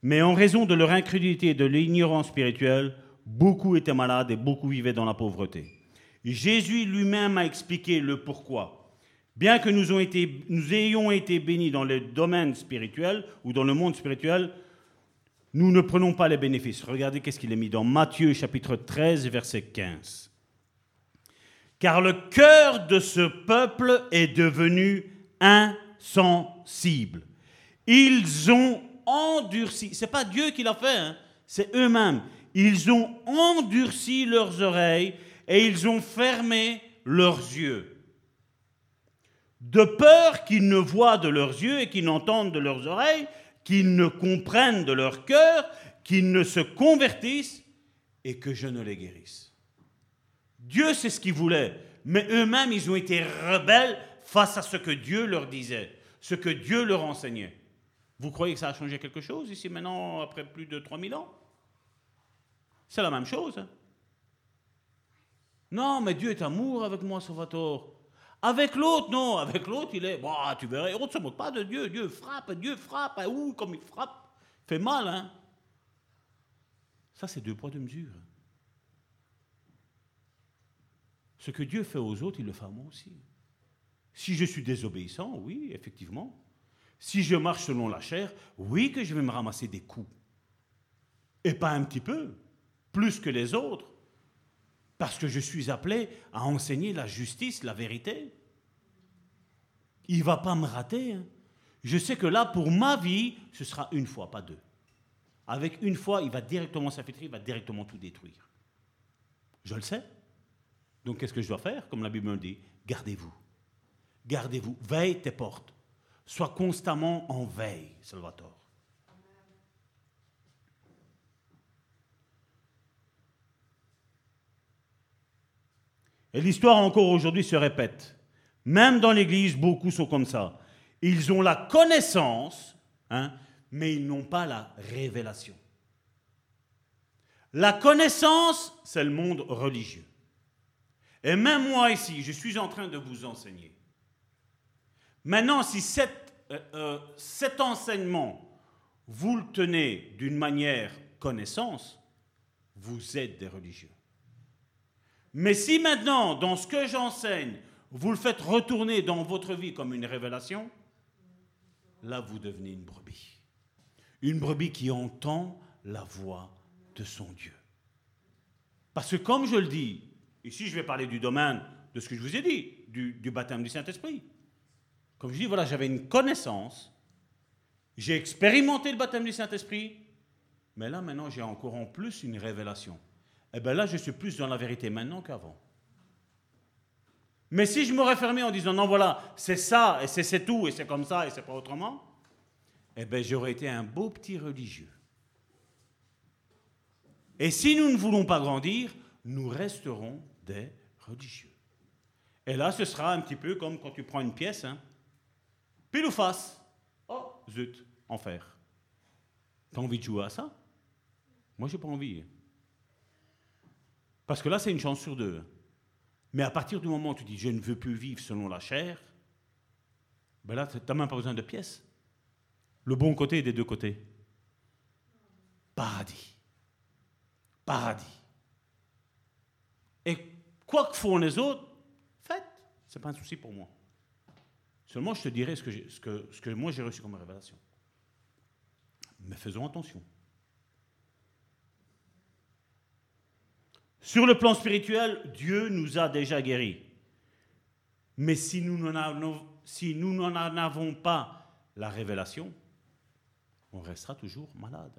S3: Mais en raison de leur incrédulité et de l'ignorance spirituelle, beaucoup étaient malades et beaucoup vivaient dans la pauvreté. Jésus lui-même a expliqué le pourquoi. Bien que nous, ayons été bénis dans le domaine spirituel ou dans le monde spirituel, nous ne prenons pas les bénéfices. Regardez qu'est-ce qu'il est mis dans Matthieu chapitre 13, verset 15. Car le cœur de ce peuple est devenu insensible. Ils ont endurci. C'est pas Dieu qui l'a fait, hein. c'est eux-mêmes. Ils ont endurci leurs oreilles et ils ont fermé leurs yeux de peur qu'ils ne voient de leurs yeux et qu'ils n'entendent de leurs oreilles, qu'ils ne comprennent de leur cœur, qu'ils ne se convertissent et que je ne les guérisse. Dieu, c'est ce qu'il voulait, mais eux-mêmes, ils ont été rebelles face à ce que Dieu leur disait, ce que Dieu leur enseignait. Vous croyez que ça a changé quelque chose ici maintenant, après plus de 3000 ans? C'est la même chose. Hein. non, mais Dieu est amour avec moi, Salvatore. Avec l'autre, non. Avec l'autre, il est, tu verrais, on ne se moque pas de Dieu. Dieu frappe, Dieu frappe. Ouh, comme il frappe. Fait mal, hein. Ça, c'est deux poids, deux mesures. Ce que Dieu fait aux autres, il le fait à moi aussi. Si je suis désobéissant, oui, effectivement. Si je marche selon la chair, oui que je vais me ramasser des coups. Et pas un petit peu, plus que les autres. Parce que je suis appelé à enseigner la justice, la vérité. Il ne va pas me rater. Hein. Je sais que là, pour ma vie, ce sera une fois, pas deux. Avec une fois, il va directement s'infiltrer, il va directement tout détruire. Je le sais. Donc qu'est-ce que je dois faire Comme la Bible me dit, gardez-vous. Gardez-vous. Veille tes portes. Sois constamment en veille, Salvatore. Et l'histoire encore aujourd'hui se répète. Même dans l'Église, beaucoup sont comme ça. Ils ont la connaissance, hein, mais ils n'ont pas la révélation. La connaissance, c'est le monde religieux. Et même moi ici, je suis en train de vous enseigner. Maintenant, si euh, euh, cet enseignement, vous le tenez d'une manière connaissance, vous êtes des religieux. Mais si maintenant, dans ce que j'enseigne, vous le faites retourner dans votre vie comme une révélation, là vous devenez une brebis. Une brebis qui entend la voix de son Dieu. Parce que comme je le dis, ici je vais parler du domaine de ce que je vous ai dit, du, baptême du Saint-Esprit. Comme je dis, voilà, j'avais une connaissance, j'ai expérimenté le baptême du Saint-Esprit, mais là maintenant j'ai encore en plus une révélation. Eh bien là je suis plus dans la vérité maintenant qu'avant. Mais si je m'aurais fermé en disant non voilà, c'est ça, et c'est tout, et c'est comme ça, et c'est pas autrement, eh bien j'aurais été un beau petit religieux. Et si nous ne voulons pas grandir, nous resterons des religieux. Et là, ce sera un petit peu comme quand tu prends une pièce, hein, pile ou face. Oh, zut, enfer. T'as envie de jouer à ça? Moi, j'ai pas envie. Parce que là, c'est une chance sur deux. Mais à partir du moment où tu dis je ne veux plus vivre selon la chair, ben là, tu n'as même pas besoin de pièces. Le bon côté des deux côtés. Paradis. Paradis. Et quoi que font les autres, faites. Ce n'est pas un souci pour moi. Seulement, je te dirai ce que, ce que, ce que moi j'ai reçu comme révélation. Mais faisons attention. Sur le plan spirituel, Dieu nous a déjà guéris. Mais si nous n'en avons, pas la révélation, on restera toujours malade.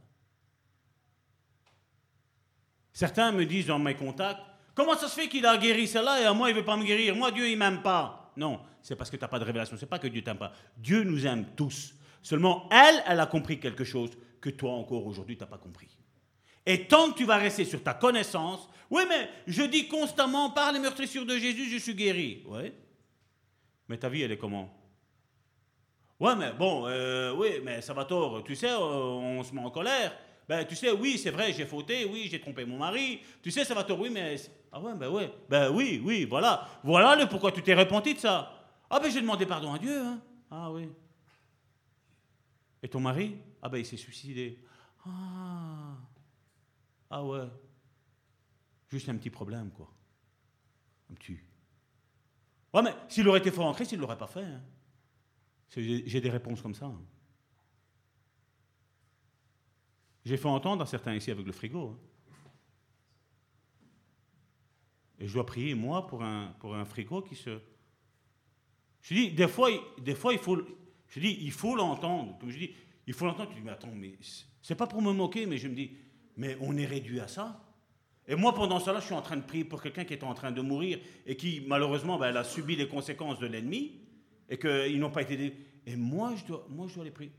S3: Certains me disent dans mes contacts, comment ça se fait qu'il a guéri cela et à moi il ne veut pas me guérir? Moi Dieu il m'aime pas. Non, c'est parce que tu n'as pas de révélation, c'est pas que Dieu t'aime pas. Dieu nous aime tous. Seulement elle, elle a compris quelque chose que toi encore aujourd'hui tu n'as pas compris. Et tant que tu vas rester sur ta connaissance, oui mais je dis constamment par les meurtrissures de Jésus je suis guéri. Oui. Mais ta vie elle est comment? Ouais, mais bon, euh, oui, mais ça va tort. Tu sais, euh, on se met en colère. Ben, tu sais, oui, c'est vrai, j'ai fauté, oui, j'ai trompé mon mari. Tu sais, ça va tort, oui, mais. Ah ouais, ben ouais. Ben oui, oui, voilà. Voilà le pourquoi tu t'es repenti de ça. Ah ben j'ai demandé pardon à Dieu, hein. Ah oui. Et ton mari? Ah ben il s'est suicidé. Ah. Ah ouais. Juste un petit problème, quoi. Un petit. Ouais, mais s'il aurait été fort en Christ, il ne l'aurait pas fait. Hein. J'ai des réponses comme ça. Hein. J'ai fait entendre à certains ici avec le frigo. Hein. Et je dois prier, moi, pour un, pour un frigo qui se. Je dis, des fois, des fois il faut. L'entendre. Comme je dis, il faut l'entendre. Tu dis, mais attends, mais c'est pas pour me moquer, mais je me dis, mais on est réduit à ça. Et moi, pendant cela, je suis en train de prier pour quelqu'un qui est en train de mourir et qui, malheureusement, ben, a subi les conséquences de l'ennemi et qu'ils n'ont pas été... Et moi, je dois, moi, je dois les prier.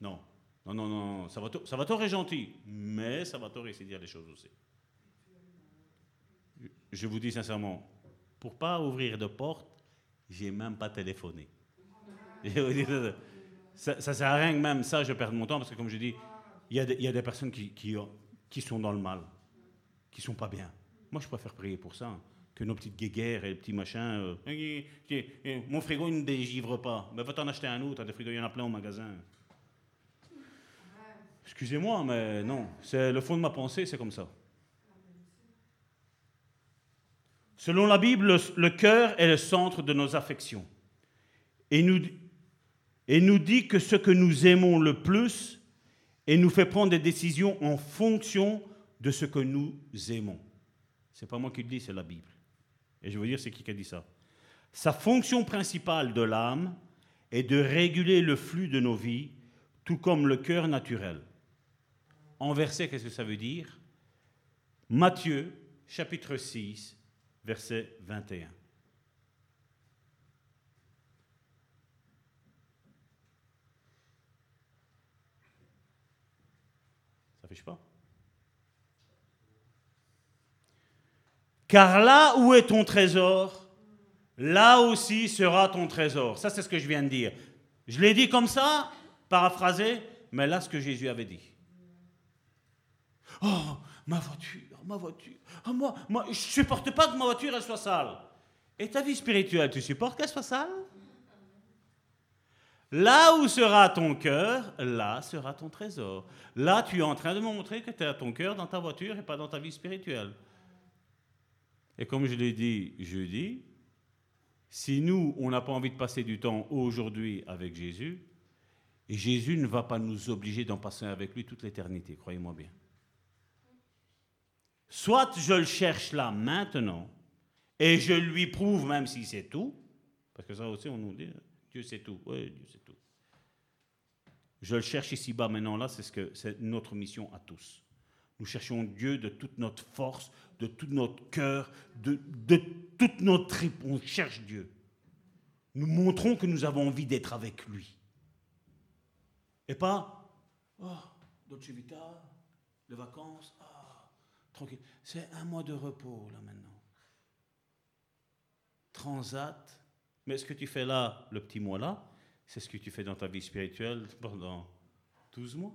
S3: Non, non, non, non, ça va Salvatore est gentil, mais ça va Salvatore sait dire les choses aussi. Je vous dis sincèrement, pour pas ouvrir de porte, j'ai même pas téléphoné. Ça, ne sert à rien que même ça, je perds mon temps, parce que comme je dis, il y, a des personnes qui, qui, sont dans le mal, qui sont pas bien. Moi, je préfère prier pour ça que nos petites guéguerres et les petits machins. Euh, mon frigo il ne dégivre pas. Mais va t'en acheter un autre, des frigos, il y en a plein au magasin. Excusez-moi, mais non, c'est le fond de ma pensée, c'est comme ça. Selon la Bible, le, le cœur est le centre de nos affections. Et nous, et nous dit que ce que nous aimons le plus et nous fait prendre des décisions en fonction de ce que nous aimons. C'est pas moi qui le dis, c'est la Bible. Et je veux dire, c'est qui qui a dit ça Sa fonction principale de l'âme est de réguler le flux de nos vies, tout comme le cœur naturel. En verset, qu'est-ce que ça veut dire? Matthieu, chapitre 6, verset 21. Pas Car là où est ton trésor, là aussi sera ton trésor. Ça, c'est ce que je viens de dire. Je l'ai dit comme ça, paraphrasé, mais là, ce que Jésus avait dit. Oh, ma voiture, ma voiture. Oh, moi, moi, je supporte pas que ma voiture soit sale. Et ta vie spirituelle, tu supportes qu'elle soit sale? Là où sera ton cœur, là sera ton trésor. Là, tu es en train de me montrer que tu as ton cœur dans ta voiture et pas dans ta vie spirituelle. Et comme je l'ai dit jeudi, si nous, on n'a pas envie de passer du temps aujourd'hui avec Jésus, et Jésus ne va pas nous obliger d'en passer avec lui toute l'éternité, croyez-moi bien. Soit je le cherche là maintenant, et je lui prouve même si c'est tout, parce que ça aussi on nous dit, Dieu sait tout, oui, Dieu sait tout. Je le cherche ici-bas maintenant là, c'est ce que c'est notre mission à tous. Nous cherchons Dieu de toute notre force, de tout notre cœur, de, toute notre tripe. On cherche Dieu. Nous montrons que nous avons envie d'être avec lui. Et pas, oh, Dolce Vita, les vacances, ah, tranquille. C'est un mois de repos là maintenant. Transat. Mais ce que tu fais là, le petit mois là, c'est ce que tu fais dans ta vie spirituelle pendant 12 mois.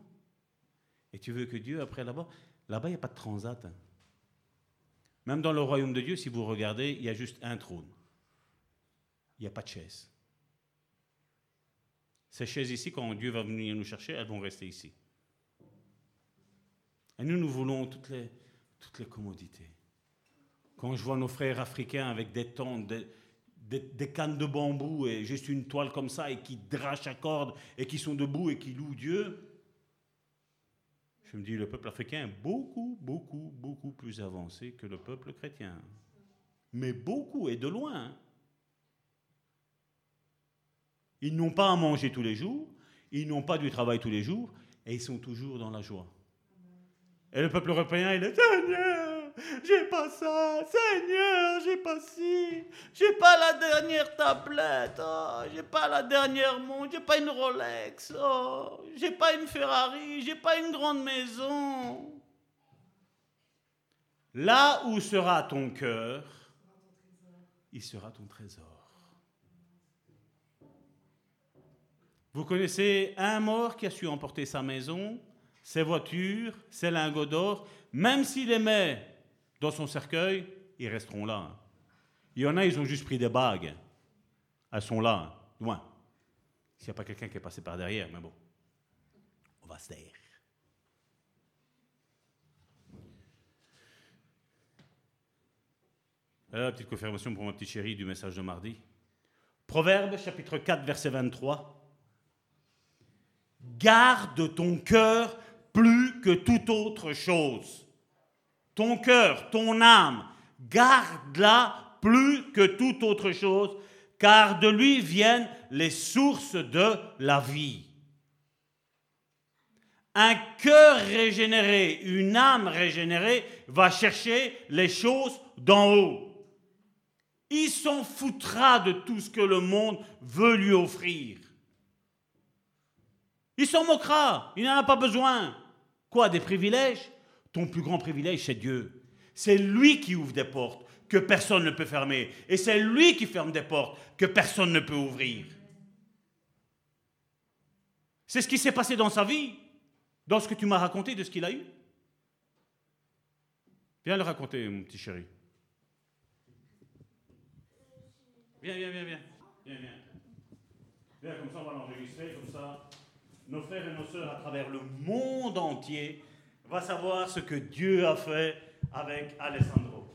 S3: Et tu veux que Dieu, après là-bas, là-bas, il n'y a pas de transat. hein. Même dans le royaume de Dieu, si vous regardez, il y a juste un trône. Il n'y a pas de chaise. Ces chaises ici, quand Dieu va venir nous chercher, elles vont rester ici. Et nous, nous voulons toutes les, toutes les commodités. Quand je vois nos frères africains avec des tentes, des, des- cannes de bambou et juste une toile comme ça et qui drachent à cordes et qui sont debout et qui louent Dieu, je me dis, le peuple africain est beaucoup, beaucoup, beaucoup plus avancé que le peuple chrétien. Mais beaucoup, et de loin. hein. Ils n'ont pas à manger tous les jours, ils n'ont pas du travail tous les jours, et ils sont toujours dans la joie. Et le peuple européen, il est Seigneur, j'ai pas ça, Seigneur, j'ai pas ci, j'ai pas la dernière tablette, oh, j'ai pas la dernière montre, j'ai pas une Rolex, oh, j'ai pas une Ferrari, j'ai pas une grande maison. Là où sera ton cœur, il sera ton trésor. Vous connaissez un mort qui a su emporter sa maison, ses voitures, ses lingots d'or, même s'il met dans son cercueil, ils resteront là. Il y en a, ils ont juste pris des bagues. Elles sont là, loin. S'il n'y a pas quelqu'un qui est passé par derrière, mais bon, on va se taire. Voilà la petite confirmation pour ma petite chérie du message de mardi. Proverbe chapitre 4, verset 23. Garde ton cœur plus que toute autre chose. Ton cœur, ton âme, garde-la plus que toute autre chose, car de lui viennent les sources de la vie. Un cœur régénéré, une âme régénérée va chercher les choses d'en haut. Il s'en foutra de tout ce que le monde veut lui offrir. Il s'en moquera, il n'en a pas besoin. Quoi, des privilèges? Ton plus grand privilège, c'est Dieu. C'est lui qui ouvre des portes que personne ne peut fermer. Et c'est lui qui ferme des portes que personne ne peut ouvrir. C'est ce qui s'est passé dans sa vie, dans ce que tu m'as raconté de ce qu'il a eu. Viens le raconter, mon petit chéri. Viens, viens, viens, viens. Viens, viens. Viens, comme ça, on va l'enregistrer, comme ça. nos frères et nos sœurs à travers le monde entier va savoir ce que Dieu a fait avec Alessandro.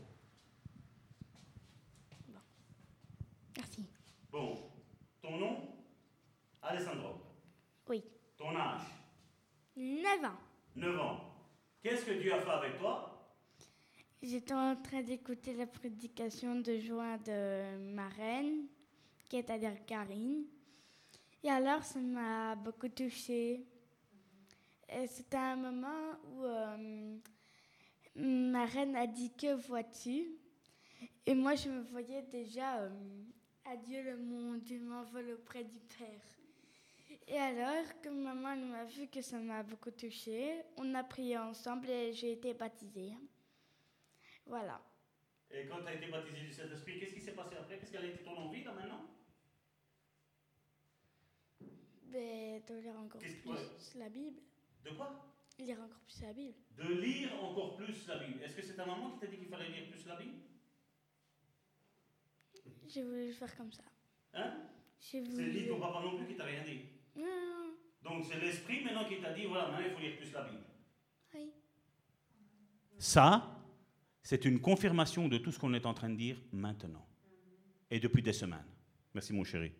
S4: Merci.
S3: Bon, ton nom? Alessandro.
S4: Oui.
S3: Ton âge?
S4: 9 ans.
S3: 9 ans. Qu'est-ce que Dieu a fait avec toi?
S4: J'étais en train d'écouter la prédication de juin de ma reine, qui est à dire Karine. Et alors, ça m'a beaucoup touchée. Et C'était un moment où euh, ma reine a dit Que vois-tu? Et moi, je me voyais déjà euh, Adieu le monde, je m'envole auprès du Père. Et alors, comme maman m'a vu que ça m'a beaucoup touchée, on a prié ensemble et j'ai été baptisée. Voilà.
S3: Et quand tu as été baptisé du Saint-Esprit, qu'est-ce qui s'est passé après? Qu'est-ce qu'elle a été ton envie là maintenant?
S4: Mais de lire encore plus
S3: ouais.
S4: la Bible.
S3: De quoi?
S4: Lire encore plus la Bible.
S3: De lire encore plus la Bible. Est-ce que c'est ta maman qui t'a dit qu'il fallait lire plus la Bible?
S4: J'ai voulu le faire comme ça.
S3: Hein?
S4: J'ai
S3: C'est dit ton papa non plus qui t'a rien dit.
S4: Non,
S3: Donc c'est l'esprit maintenant qui t'a dit voilà, maintenant il faut lire plus la Bible.
S4: oui.
S3: Ça, c'est une confirmation de tout ce qu'on est en train de dire maintenant. Et depuis des semaines. Merci mon chéri.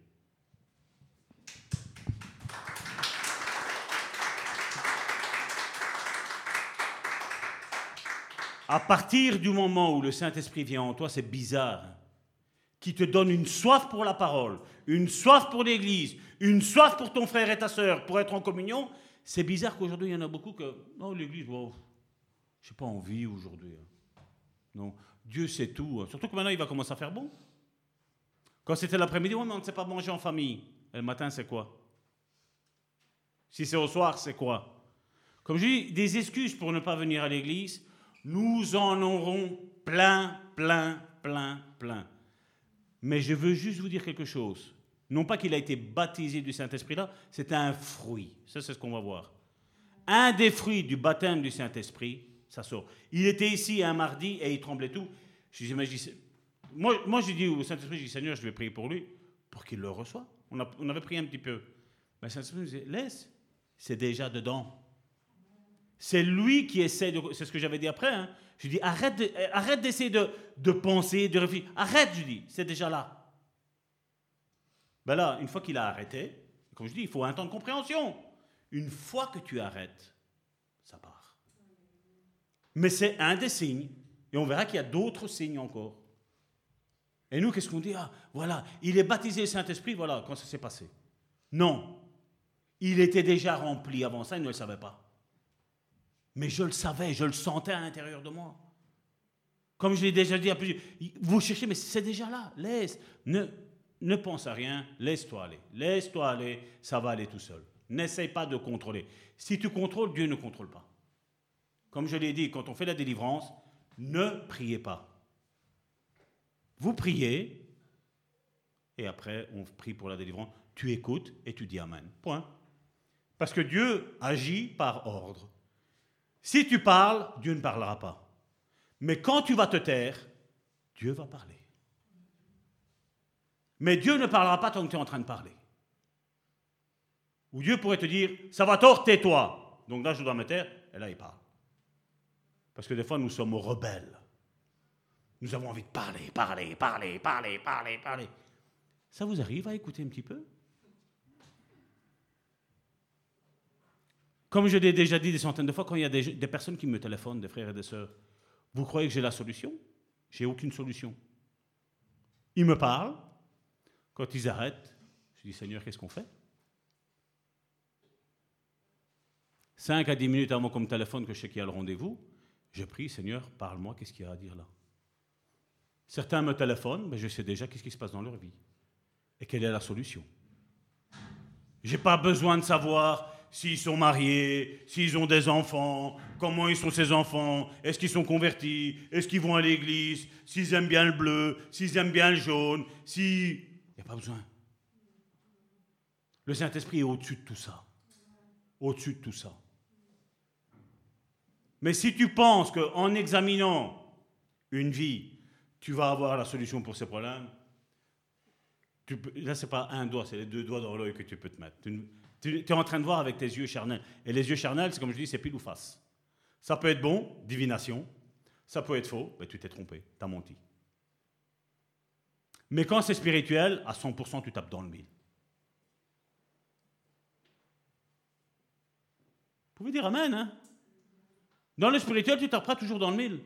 S3: À partir du moment où le Saint-Esprit vient en toi, c'est bizarre. Qui te donne une soif pour la parole, une soif pour l'Église, une soif pour ton frère et ta sœur, pour être en communion. C'est bizarre qu'aujourd'hui, il y en a beaucoup que. Non, l'Église, bon, j'ai pas envie aujourd'hui. hein. Non, Dieu sait tout. hein. Surtout que maintenant, il va commencer à faire bon. Quand c'était l'après-midi, on ne sait pas manger en famille. Et le matin, c'est quoi? Si c'est au soir, c'est quoi? Comme je dis, des excuses pour ne pas venir à l'église, nous en aurons plein, plein, plein, plein. Mais je veux juste vous dire quelque chose. Non pas qu'il a été baptisé du Saint-Esprit là, c'est un fruit. Ça, c'est ce qu'on va voir. Un des fruits du baptême du Saint-Esprit, ça sort. Il était ici un mardi et il tremblait tout. Je dis, mais je dis, moi, moi, j'ai dit au Saint-Esprit, je dis, Seigneur, je vais prier pour lui, pour qu'il le reçoive. On, avait prié un petit peu. Mais Saint-Esprit nous disait, laisse, c'est déjà dedans. C'est lui qui essaie de. C'est ce que j'avais dit après. Hein. Je dis, arrête, euh, arrête d'essayer de, de penser, de réfléchir. Arrête, je dis, c'est déjà là. Ben là, une fois qu'il a arrêté, comme je dis, il faut un temps de compréhension. Une fois que tu arrêtes, ça part. Mais c'est un des signes. Et on verra qu'il y a d'autres signes encore. Et nous, qu'est-ce qu'on dit? Ah, voilà, il est baptisé le Saint-Esprit, voilà, quand ça s'est passé. Non. Il était déjà rempli avant ça, il ne le savait pas. Mais je le savais, je le sentais à l'intérieur de moi. Comme je l'ai déjà dit à plusieurs, vous cherchez, mais c'est déjà là, laisse. Ne, ne pense à rien, laisse-toi aller. Laisse-toi aller, ça va aller tout seul. N'essaye pas de contrôler. Si tu contrôles, Dieu ne contrôle pas. Comme je l'ai dit, quand on fait la délivrance, ne priez pas. Vous priez, et après on prie pour la délivrance. Tu écoutes et tu dis Amen. Point. Parce que Dieu agit par ordre. Si tu parles, Dieu ne parlera pas. Mais quand tu vas te taire, Dieu va parler. Mais Dieu ne parlera pas tant que tu es en train de parler. Ou Dieu pourrait te dire, ça va tort, tais-toi. Donc là, je dois me taire, et là, il parle. Parce que des fois, nous sommes rebelles. Nous avons envie de parler, parler, parler, parler, parler, parler. Ça vous arrive à écouter un petit peu? Comme je l'ai déjà dit des centaines de fois, quand il y a des, personnes qui me téléphonent, des frères et des sœurs, vous croyez que j'ai la solution? J'ai aucune solution. Ils me parlent. Quand ils arrêtent, je dis Seigneur, qu'est-ce qu'on fait? 5 à 10 minutes avant qu'on me téléphone, que je sais qu'il y a le rendez-vous, je prie, Seigneur, parle-moi, qu'est-ce qu'il y a à dire là? Certains me téléphonent, mais je sais déjà qu'est-ce qui se passe dans leur vie et quelle est la solution? Je n'ai pas besoin de savoir s'ils sont mariés, s'ils ont des enfants, comment ils sont ces enfants, est-ce qu'ils sont convertis, est-ce qu'ils vont à l'église, s'ils aiment bien le bleu, s'ils aiment bien le jaune, si... Il n'y a pas besoin. Le Saint-Esprit est au-dessus de tout ça. Au-dessus de tout ça. Mais si tu penses qu'en examinant une vie, tu vas avoir la solution pour ces problèmes, tu là, ce n'est pas un doigt, c'est les deux doigts dans l'œil que tu peux te mettre. Tu es en train de voir avec tes yeux charnels. Et les yeux charnels, c'est comme je dis, c'est pile ou face. Ça peut être bon, divination. Ça peut être faux, mais tu t'es trompé, tu as menti. Mais quand c'est spirituel, à 100%, tu tapes dans le mille. Vous pouvez dire Amen, hein? Dans le spirituel, tu taperas toujours dans le mille.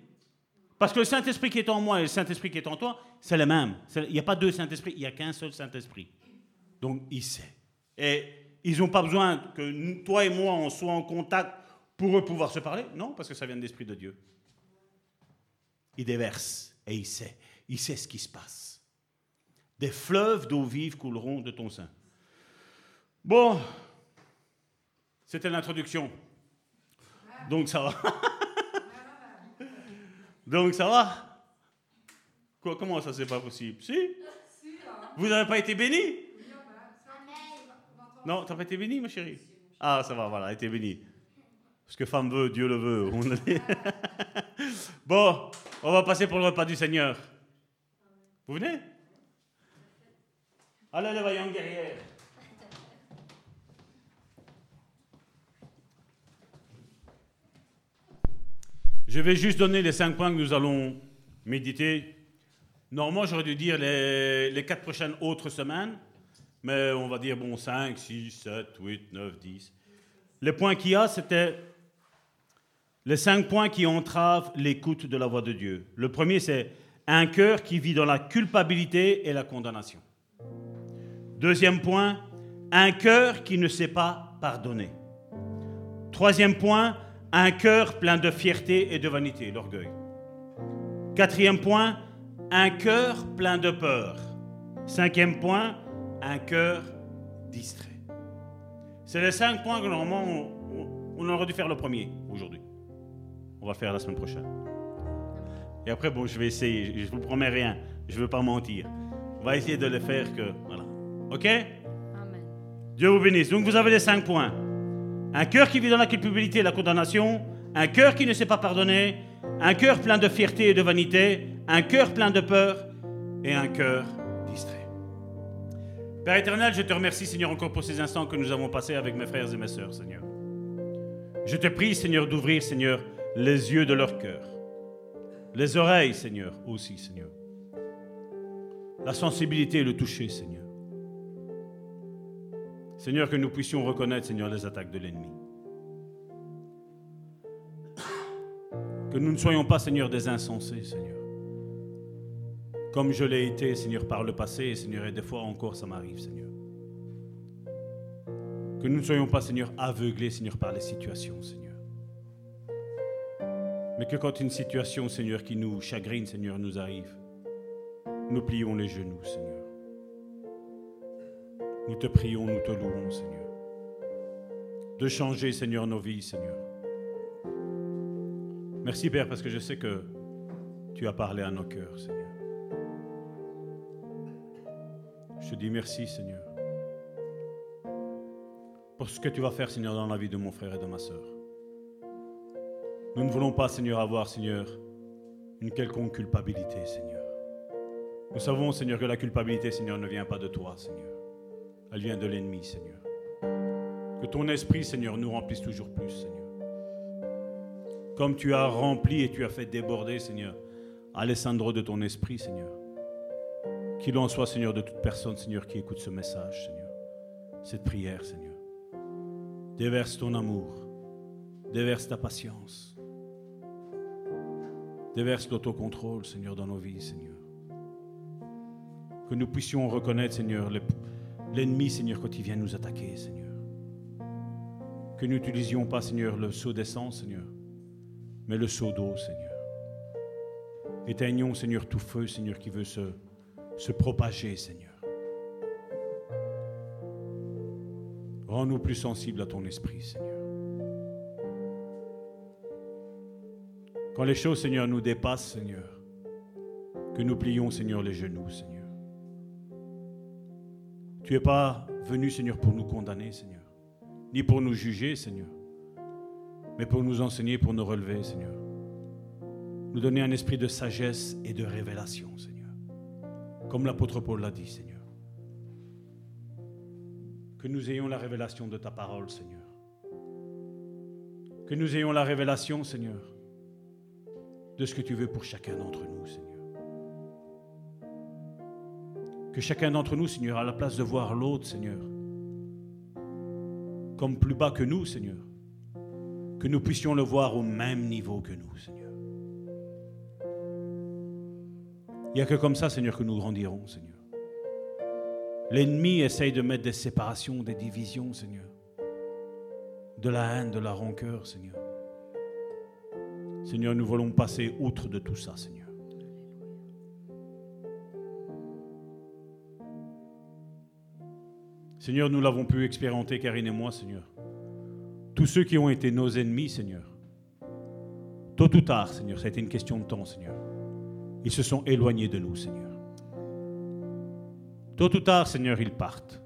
S3: Parce que le Saint-Esprit qui est en moi et le Saint-Esprit qui est en toi, c'est le même. Il n'y a pas deux Saint-Esprits, il n'y a qu'un seul Saint-Esprit. Donc, il sait. Et ils n'ont pas besoin que toi et moi, on soit en contact pour eux pouvoir se parler. Non, parce que ça vient de l'Esprit de Dieu. Il déverse et il sait. Il sait ce qui se passe. Des fleuves d'eau vive couleront de ton sein. Bon, c'était l'introduction. Donc ça va. Donc ça va? Quoi, Comment ça, c'est pas possible? Si? Vous n'avez pas été béni Non, t'as pas été béni, ma chérie? Ah, ça va, voilà, été béni. Ce que femme veut, Dieu le veut. bon, on va passer pour le repas du Seigneur. Vous venez? Allez, les vaillants guerrières. Je vais juste donner les cinq points que nous allons méditer. Normalement, j'aurais dû dire les, quatre prochaines autres semaines, mais on va dire, bon, 5, 6, 7, 8, 9, 10. Les points qu'il y a, c'était les cinq points qui entravent l'écoute de la voix de Dieu. Le premier, c'est un cœur qui vit dans la culpabilité et la condamnation. Deuxième point, un cœur qui ne sait pas pardonner. Troisième point, un cœur plein de fierté et de vanité, l'orgueil. Quatrième point, un cœur plein de peur. Cinquième point, un cœur distrait. C'est les cinq points que normalement on, aurait dû faire le premier aujourd'hui. On va faire la semaine prochaine. Et après, bon, je vais essayer. Je ne vous promets rien. Je ne veux pas mentir. On va essayer de le faire que. Voilà. OK? Amen. Dieu vous bénisse. Donc vous avez les cinq points. Un cœur qui vit dans la culpabilité et la condamnation, un cœur qui ne sait pas pardonner, un cœur plein de fierté et de vanité, un cœur plein de peur et un cœur. Père éternel, je te remercie Seigneur encore pour ces instants que nous avons passés avec mes frères et mes sœurs, Seigneur. Je te prie Seigneur d'ouvrir Seigneur les yeux de leur cœur, les oreilles Seigneur aussi Seigneur, la sensibilité et le toucher Seigneur. Seigneur, que nous puissions reconnaître, Seigneur, les attaques de l'ennemi. Que nous ne soyons pas, Seigneur, des insensés, Seigneur. Comme je l'ai été, Seigneur, par le passé, Seigneur, et des fois encore ça m'arrive, Seigneur. Que nous ne soyons pas, Seigneur, aveuglés, Seigneur, par les situations, Seigneur. Mais que quand une situation, Seigneur, qui nous chagrine, Seigneur, nous arrive, nous plions les genoux, Seigneur. Nous te prions, nous te louons, Seigneur. De changer, Seigneur, nos vies, Seigneur. Merci, Père, parce que je sais que tu as parlé à nos cœurs, Seigneur. Je te dis merci, Seigneur, pour ce que tu vas faire, Seigneur, dans la vie de mon frère et de ma soeur. Nous ne voulons pas, Seigneur, avoir, Seigneur, une quelconque culpabilité, Seigneur. Nous savons, Seigneur, que la culpabilité, Seigneur, ne vient pas de toi, Seigneur elle vient de l'ennemi, Seigneur. Que ton esprit, Seigneur, nous remplisse toujours plus, Seigneur. Comme tu as rempli et tu as fait déborder, Seigneur, Alessandro de ton esprit, Seigneur. Qu'il en soit, Seigneur, de toute personne, Seigneur, qui écoute ce message, Seigneur. Cette prière, Seigneur. Déverse ton amour. Déverse ta patience. Déverse l'autocontrôle, Seigneur, dans nos vies, Seigneur. Que nous puissions reconnaître, Seigneur, l'ennemi, Seigneur, quand il vient nous attaquer, Seigneur. Que nous n'utilisions pas, Seigneur, le seau d'essence, Seigneur, mais le seau d'eau, Seigneur. Éteignons, Seigneur, tout feu, Seigneur, qui veut se, se propager, Seigneur. Rends-nous plus sensibles à ton esprit, Seigneur. Quand les choses, Seigneur, nous dépassent, Seigneur, que nous plions, Seigneur, les genoux, Seigneur. Tu n'es pas venu, Seigneur, pour nous condamner, Seigneur, ni pour nous juger, Seigneur, mais pour nous enseigner, pour nous relever, Seigneur. Nous donner un esprit de sagesse et de révélation, Seigneur. Comme l'apôtre Paul l'a dit, Seigneur. Que nous ayons la révélation de ta parole, Seigneur. Que nous ayons la révélation, Seigneur, de ce que tu veux pour chacun d'entre nous, Seigneur. Que chacun d'entre nous, Seigneur, à la place de voir l'autre, Seigneur, comme plus bas que nous, Seigneur, que nous puissions le voir au même niveau que nous, Seigneur. Il n'y a que comme ça, Seigneur, que nous grandirons, Seigneur. L'ennemi essaye de mettre des séparations, des divisions, Seigneur. De la haine, de la rancœur, Seigneur. Seigneur, nous voulons passer outre de tout ça, Seigneur. Seigneur, nous l'avons pu expérimenter, Karine et moi, Seigneur. Tous ceux qui ont été nos ennemis, Seigneur, tôt ou tard, Seigneur, ça une question de temps, Seigneur. Ils se sont éloignés de nous, Seigneur. Tôt ou tard, Seigneur, ils partent.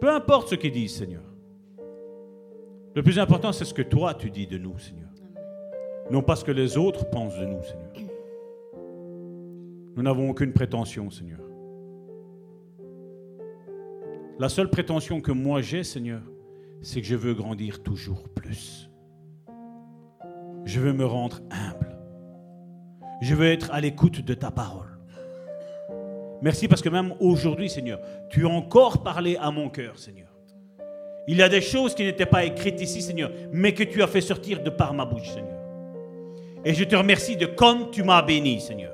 S3: Peu importe ce qu'ils disent, Seigneur. Le plus important, c'est ce que toi, tu dis de nous, Seigneur. Non pas ce que les autres pensent de nous, Seigneur. Nous n'avons aucune prétention, Seigneur. La seule prétention que moi j'ai, Seigneur, c'est que je veux grandir toujours plus. Je veux me rendre humble. Je veux être à l'écoute de ta parole. Merci parce que même aujourd'hui, Seigneur, tu as encore parlé à mon cœur, Seigneur. Il y a des choses qui n'étaient pas écrites ici, Seigneur, mais que tu as fait sortir de par ma bouche, Seigneur. Et je te remercie de comme tu m'as béni, Seigneur.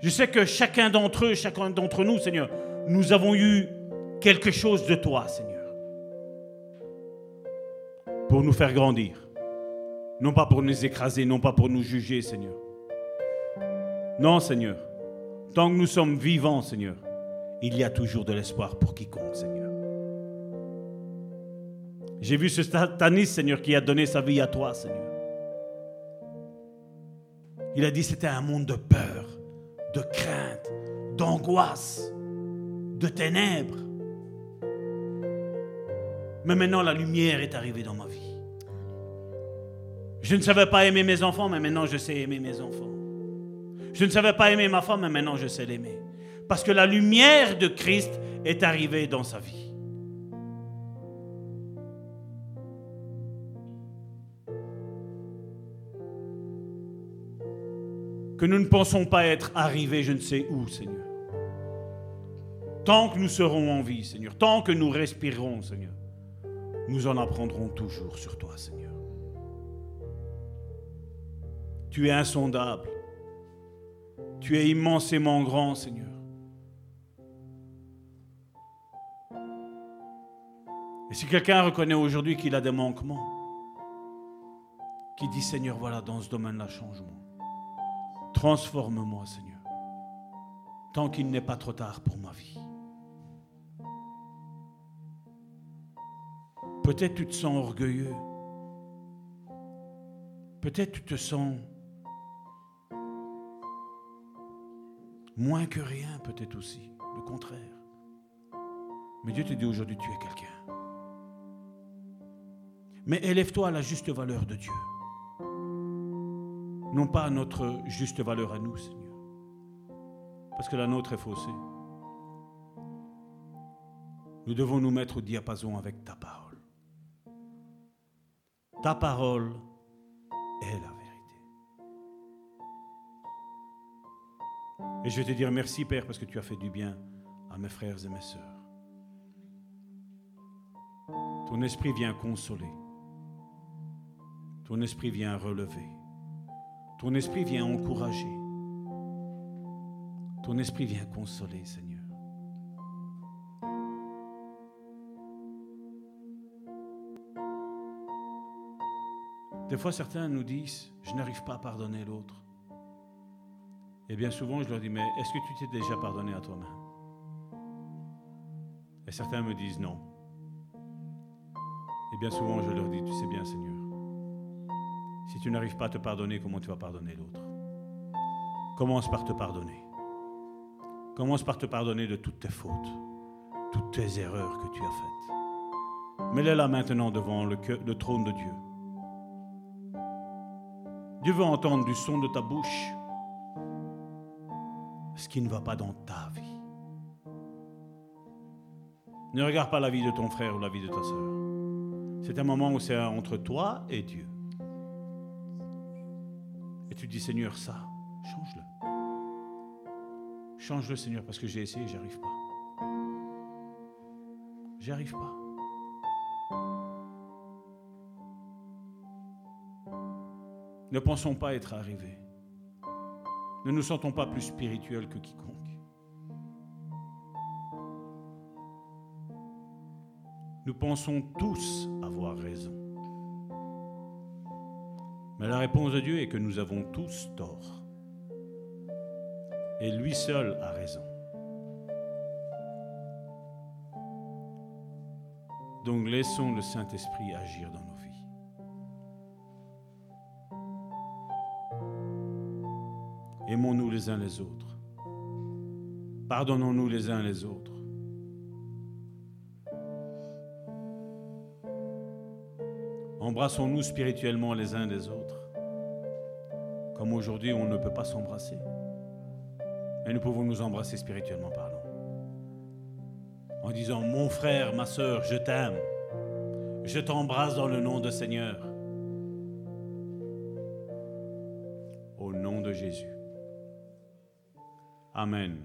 S3: Je sais que chacun d'entre eux, chacun d'entre nous, Seigneur, nous avons eu quelque chose de toi, Seigneur, pour nous faire grandir. Non pas pour nous écraser, non pas pour nous juger, Seigneur. Non, Seigneur. Tant que nous sommes vivants, Seigneur, il y a toujours de l'espoir pour quiconque, Seigneur. J'ai vu ce Satanis, Seigneur, qui a donné sa vie à toi, Seigneur. Il a dit c'était un monde de peur, de crainte, d'angoisse, de ténèbres. Mais maintenant, la lumière est arrivée dans ma vie. Je ne savais pas aimer mes enfants, mais maintenant je sais aimer mes enfants. Je ne savais pas aimer ma femme, mais maintenant je sais l'aimer. Parce que la lumière de Christ est arrivée dans sa vie. Que nous ne pensons pas être arrivés je ne sais où, Seigneur. Tant que nous serons en vie, Seigneur, tant que nous respirerons, Seigneur, nous en apprendrons toujours sur toi, Seigneur. Tu es insondable. Tu es immensément grand, Seigneur. Et si quelqu'un reconnaît aujourd'hui qu'il a des manquements, qui dit Seigneur, voilà, dans ce domaine-là, changement. Transforme-moi, Seigneur, tant qu'il n'est pas trop tard pour ma vie. Peut-être tu te sens orgueilleux. Peut-être tu te sens moins que rien, peut-être aussi, le contraire. Mais Dieu te dit aujourd'hui, tu es quelqu'un. Mais élève-toi à la juste valeur de Dieu. Non pas à notre juste valeur à nous, Seigneur. Parce que la nôtre est faussée. Nous devons nous mettre au diapason avec ta parole. Ta parole est la Et je vais te dire merci, Père, parce que tu as fait du bien à mes frères et mes sœurs. Ton esprit vient consoler. Ton esprit vient relever. Ton esprit vient encourager. Ton esprit vient consoler, Seigneur. Des fois, certains nous disent, je n'arrive pas à pardonner l'autre. Et bien souvent, je leur dis, mais est-ce que tu t'es déjà pardonné à toi-même? Et certains me disent non. Et bien souvent, je leur dis, tu sais bien, Seigneur, si tu n'arrives pas à te pardonner, comment tu vas pardonner l'autre? Commence par te pardonner. Commence par te pardonner de toutes tes fautes, toutes tes erreurs que tu as faites. Mets-les là maintenant devant le, le trône de Dieu. Dieu veut entendre du son de ta bouche ce qui ne va pas dans ta vie.
S1: Ne regarde pas la vie de ton frère ou la vie de ta soeur. C'est un moment où c'est entre toi et Dieu. Et tu dis, Seigneur, ça, change-le. Change-le, Seigneur, parce que j'ai essayé, j'y arrive pas. J'y arrive pas. Ne pensons pas être arrivés. Ne nous sentons pas plus spirituels que quiconque. Nous pensons tous avoir raison. Mais la réponse de Dieu est que nous avons tous tort. Et lui seul a raison. Donc laissons le Saint-Esprit agir dans nos vies. Aimons-nous les uns les autres. Pardonnons-nous les uns les autres. Embrassons-nous spirituellement les uns les autres. Comme aujourd'hui, on ne peut pas s'embrasser. Mais nous pouvons nous embrasser spirituellement parlant. En disant, mon frère, ma soeur, je t'aime. Je t'embrasse dans le nom de Seigneur. Amen.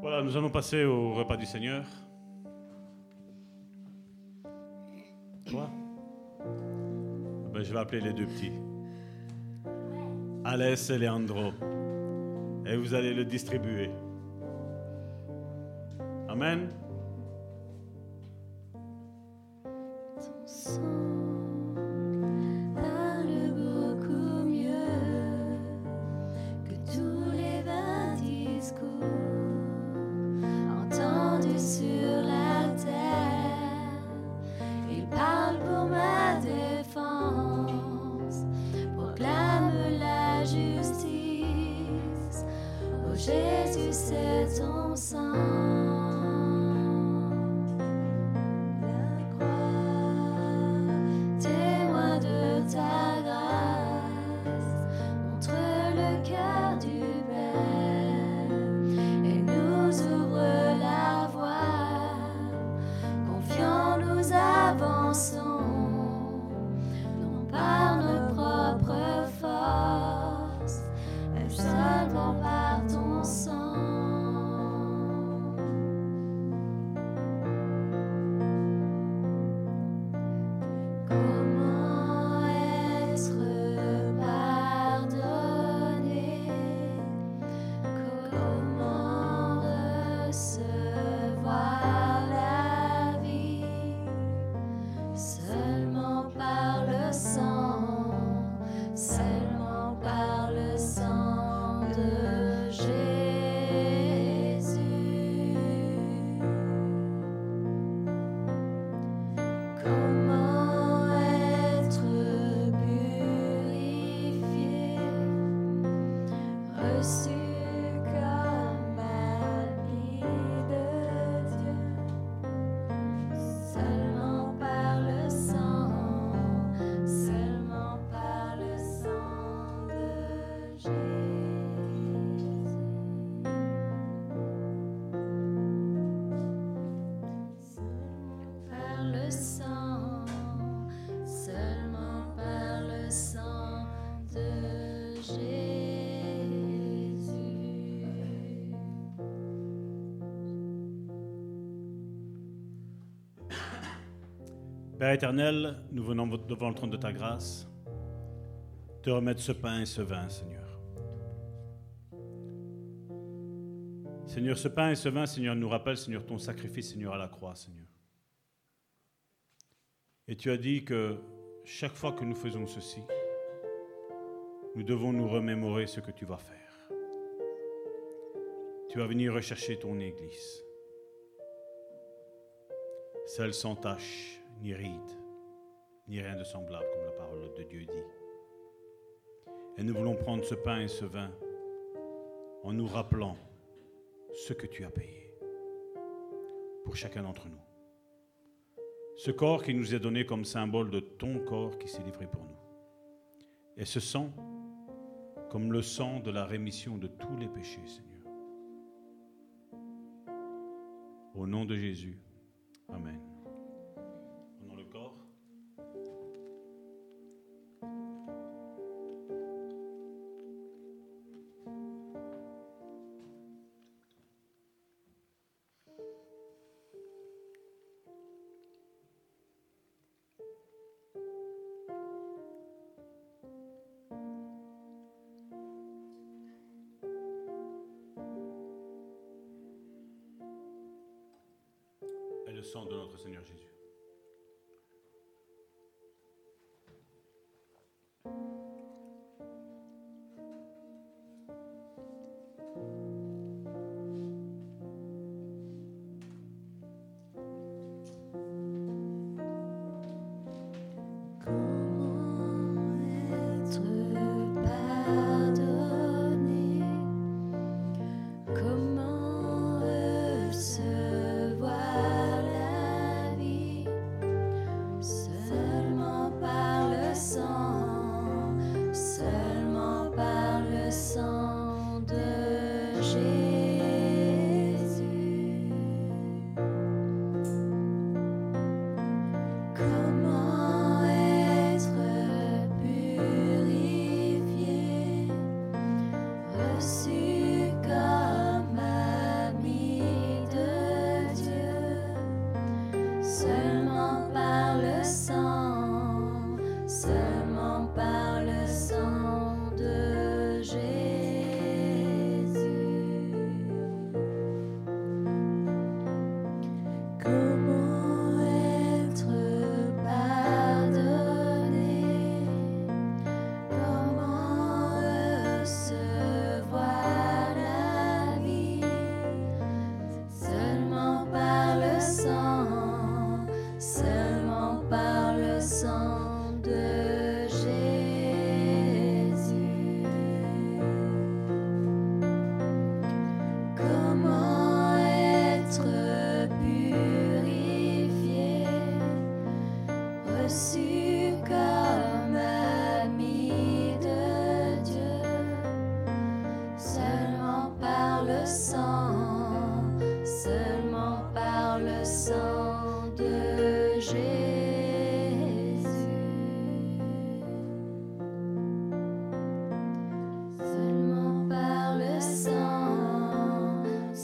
S1: Voilà, nous allons passer au repas du Seigneur. Toi? Ben, Je vais appeler les deux petits. Alès et Leandro. Et vous allez le distribuer. Amen.
S3: Père
S1: éternel, nous venons devant le trône de ta grâce te remettre ce pain et ce vin, Seigneur. Seigneur, ce pain et ce vin, Seigneur, nous rappellent, Seigneur, ton sacrifice, Seigneur, à la croix, Seigneur. Et tu as dit que chaque fois que nous faisons ceci, nous devons nous remémorer ce que tu vas faire. Tu vas venir rechercher ton Église, celle sans tache, ni ride, ni rien de semblable, comme la parole de Dieu dit. Et nous voulons prendre ce pain et ce vin en nous rappelant ce que tu as payé pour chacun d'entre nous. Ce corps qui nous est donné comme symbole de ton corps qui s'est livré pour nous. Et ce sang comme le sang de la rémission de tous les péchés, Seigneur. Au nom de Jésus. Amen.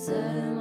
S1: Sang,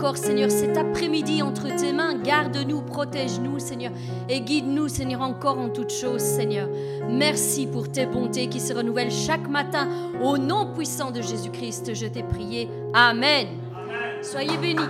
S1: encore, Seigneur, cet après-midi entre tes mains. Garde-nous, protège-nous, Seigneur, et guide-nous, Seigneur, encore en toutes choses, Seigneur. Merci pour tes bontés qui se renouvellent chaque matin. Au nom puissant de Jésus-Christ, je t'ai prié. Amen. Soyez bénis.